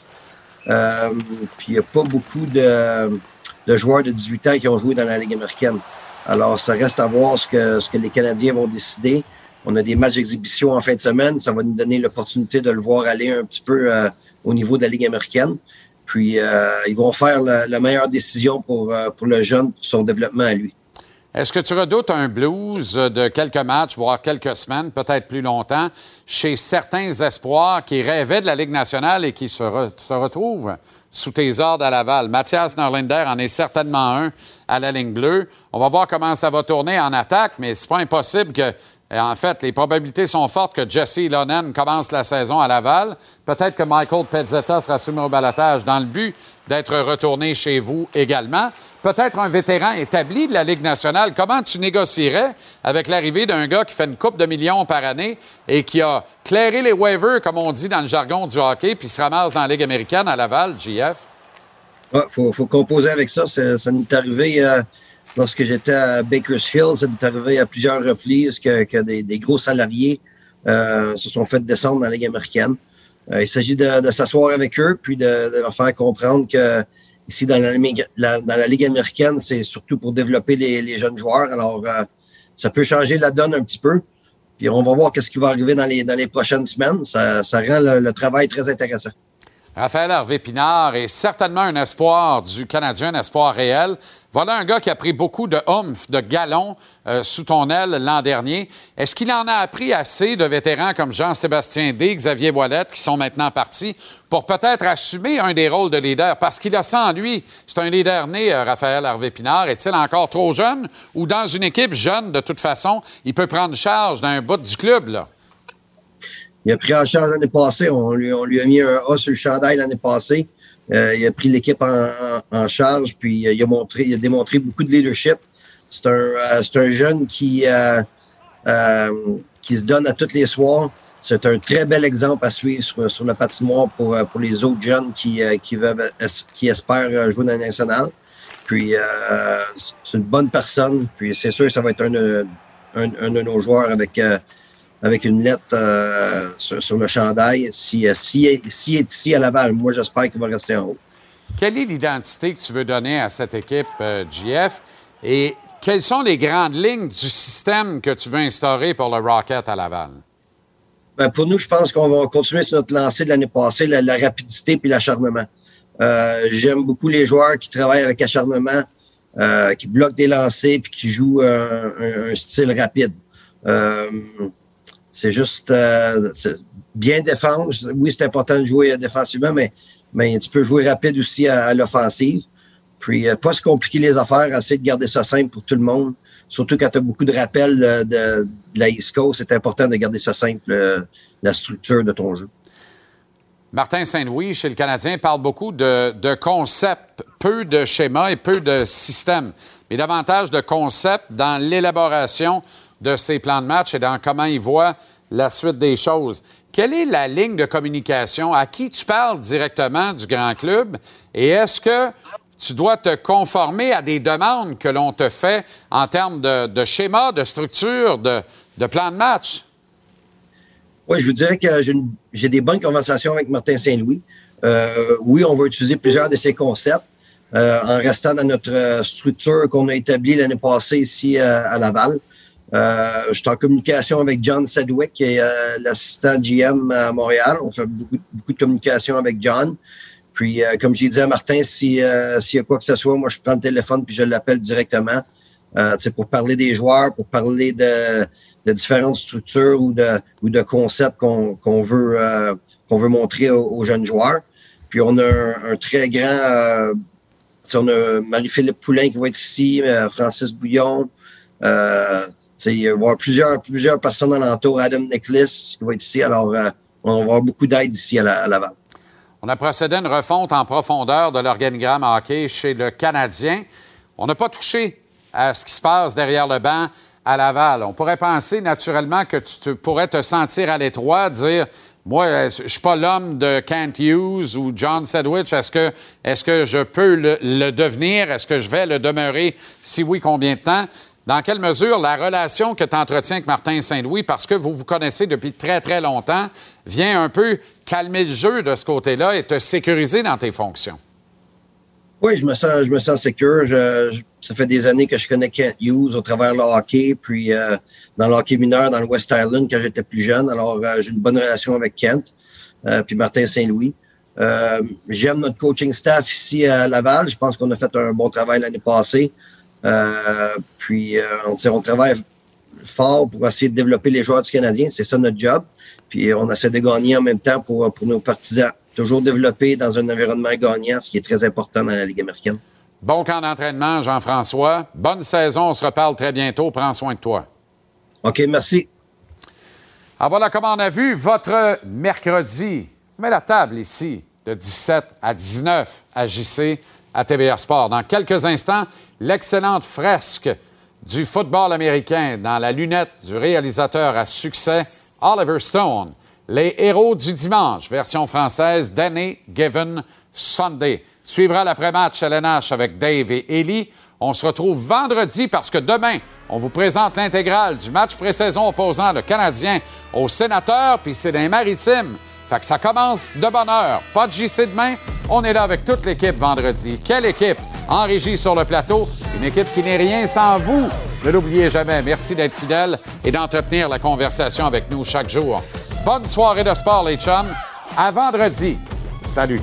Euh, puis il n'y a pas beaucoup de, joueurs de 18 ans qui ont joué dans la Ligue américaine. Alors, ça reste à voir ce que, ce que les Canadiens vont décider. On a des matchs d'exhibition en fin de semaine. Ça va nous donner l'opportunité de le voir aller un petit peu euh, au niveau de la Ligue américaine. Puis, euh, ils vont faire la, meilleure décision pour, pour le jeune, pour son développement à lui. Est-ce que tu redoutes un blues de quelques matchs, voire quelques semaines, peut-être plus longtemps, chez certains espoirs qui rêvaient de la Ligue nationale et qui se, retrouvent sous tes ordres à Laval? Mathias Norlinder en est certainement un à la ligne bleue. On va voir comment ça va tourner en attaque, mais c'est pas impossible que en fait, les probabilités sont fortes que Jesse Lonen commence la saison à Laval. Peut-être que Michael Pezzetta sera soumis au balotage dans le but d'être retourné chez vous également peut-être un vétéran établi de la Ligue nationale, comment tu négocierais avec l'arrivée d'un gars qui fait une coupe de millions par année et qui a clairé les waivers, comme on dit dans le jargon du hockey, puis se ramasse dans la Ligue américaine à Laval, JF? Il faut, composer avec ça. Ça, nous est arrivé euh, lorsque j'étais à Bakersfield. Ça nous est arrivé à plusieurs reprises que, des, gros salariés euh, se sont fait descendre dans la Ligue américaine. Euh, il s'agit de, s'asseoir avec eux puis de, leur faire comprendre que Ici, dans la, Ligue américaine, c'est surtout pour développer les, jeunes joueurs. Alors, euh, ça peut changer la donne un petit peu. Puis on va voir qu'est-ce qui va arriver dans les, dans les prochaines semaines. Ça, rend le travail très intéressant. Raphaël Hervé Pinard est certainement un espoir du Canadien, un espoir réel. Voilà un gars qui a pris beaucoup de humph, de galons euh, sous ton aile l'an dernier. Est-ce qu'il en a appris assez de vétérans comme Jean-Sébastien D, Xavier Boilette, qui sont maintenant partis, pour peut-être assumer un des rôles de leader? Parce qu'il a ça en lui. C'est un leader né, euh, Raphaël Hervé Pinard. Est-il encore trop jeune? Ou dans une équipe jeune, de toute façon, il peut prendre charge d'un bout du club, là? Il a pris en charge l'année passée. On lui, on lui, a mis un A sur le chandail l'année passée. Euh, il a pris l'équipe en, charge, puis euh, il a, montré, il a démontré beaucoup de leadership. C'est un, euh, un jeune qui, qui se donne à tous les soirs. C'est un très bel exemple à suivre sur, sur le patinoire pour, pour les autres jeunes qui, qui, veulent, qui espèrent jouer dans la nationale. Puis c'est une bonne personne. Puis c'est sûr que ça va être un, un, un de nos joueurs avec avec une lettre euh, sur, le chandail. Si, euh, si, si, est ici à Laval, moi, j'espère qu'il va rester en haut. Quelle est l'identité que tu veux donner à cette équipe, euh, GF? Et quelles sont les grandes lignes du système que tu veux instaurer pour le Rocket à Laval? Ben, pour nous, je pense qu'on va continuer sur notre lancée de l'année passée, la, rapidité puis l'acharnement. J'aime beaucoup les joueurs qui travaillent avec acharnement, qui bloquent des lancers puis qui jouent un, un style rapide. C'est juste euh, bien défendre. Oui, c'est important de jouer défensivement, mais, tu peux jouer rapide aussi à, l'offensive. Puis, euh, pas se compliquer les affaires, essayer de garder ça simple pour tout le monde. Surtout quand tu as beaucoup de rappels de, de, la East Coast, c'est important de garder ça simple, euh, la structure de ton jeu. Martin Saint-Louis, chez le Canadien, parle beaucoup de, de concepts, peu de schémas et peu de systèmes, mais davantage de concepts dans l'élaboration de ses plans de match et dans comment il voit la suite des choses. Quelle est la ligne de communication? À qui tu parles directement du grand club? Et est-ce que tu dois te conformer à des demandes que l'on te fait en termes de, schéma, de structure, de, plan de match? Oui, je vous dirais que j'ai des bonnes conversations avec Martin Saint-Louis. Euh, oui, on va utiliser plusieurs de ses concepts euh, en restant dans notre structure qu'on a établie l'année passée ici euh, à Laval. Euh, je suis en communication avec John Sedwick, qui est euh, l'assistant GM à Montréal. On fait beaucoup, beaucoup de communication avec John. Puis, euh, comme j'ai dit à Martin, s'il y a quoi que ce soit, moi, je prends le téléphone puis je l'appelle directement. Euh, pour parler des joueurs, pour parler de, de différentes structures ou de, ou de concepts qu'on veut, qu'on veut montrer aux, jeunes joueurs. Puis, on a un, très grand... on a Marie-Philippe Poulain qui va être ici, Francis Bouillon, euh, il va plusieurs, plusieurs personnes alentour. Adam Nicholas qui va être ici. Alors, euh, on va avoir beaucoup d'aide ici à, Laval. On a procédé à une refonte en profondeur de l'organigramme hockey chez le Canadien. On n'a pas touché à ce qui se passe derrière le banc à Laval. On pourrait penser naturellement que tu pourrais te sentir à l'étroit, dire moi, euh, je suis pas l'homme de Kent Hughes ou John Sedgwick. Est-ce que, je peux le devenir? Est-ce que je vais le demeurer? Si oui, combien de temps? Dans quelle mesure la relation que tu entretiens avec Martin Saint-Louis, parce que vous vous connaissez depuis très, très longtemps, vient un peu calmer le jeu de ce côté-là et te sécuriser dans tes fonctions? Oui, je me sens, je me sens secure. Ça fait des années que je connais Kent Hughes au travers le hockey, puis euh, dans le hockey mineur, dans le West Island quand j'étais plus jeune. Alors, euh, j'ai une bonne relation avec Kent, euh, puis Martin Saint-Louis. J'aime notre coaching staff ici à Laval. Je pense qu'on a fait un bon travail l'année passée. Euh, puis, euh, on, travaille fort pour essayer de développer les joueurs du Canadien. C'est ça notre job. Puis, on essaie de gagner en même temps pour, pour nos partisans. Toujours développer dans un environnement gagnant, ce qui est très important dans la Ligue américaine. Bon camp d'entraînement, Jean-François. Bonne saison. On se reparle très bientôt. Prends soin de toi. OK, merci. Ah, voilà comment on a vu votre mercredi. On met la table ici, de 17 à 19 à JC, à TVR Sport. Dans quelques instants, l'excellente fresque du football américain dans la lunette du réalisateur à succès Oliver Stone. Les héros du dimanche, version française d'Annie Given Sunday. Suivra l'après-match LNH avec Dave et Ellie. On se retrouve vendredi parce que demain, on vous présente l'intégrale du match pré-saison opposant le Canadien au Sénateur, puis c'est dans les maritimes. Fait que ça commence de bonne heure. Pas de JC demain. On est là avec toute l'équipe vendredi. Quelle équipe? En régie sur le plateau. Une équipe qui n'est rien sans vous. Ne l'oubliez jamais. Merci d'être fidèle et d'entretenir la conversation avec nous chaque jour. Bonne soirée de sport, les chums. À vendredi. Salut.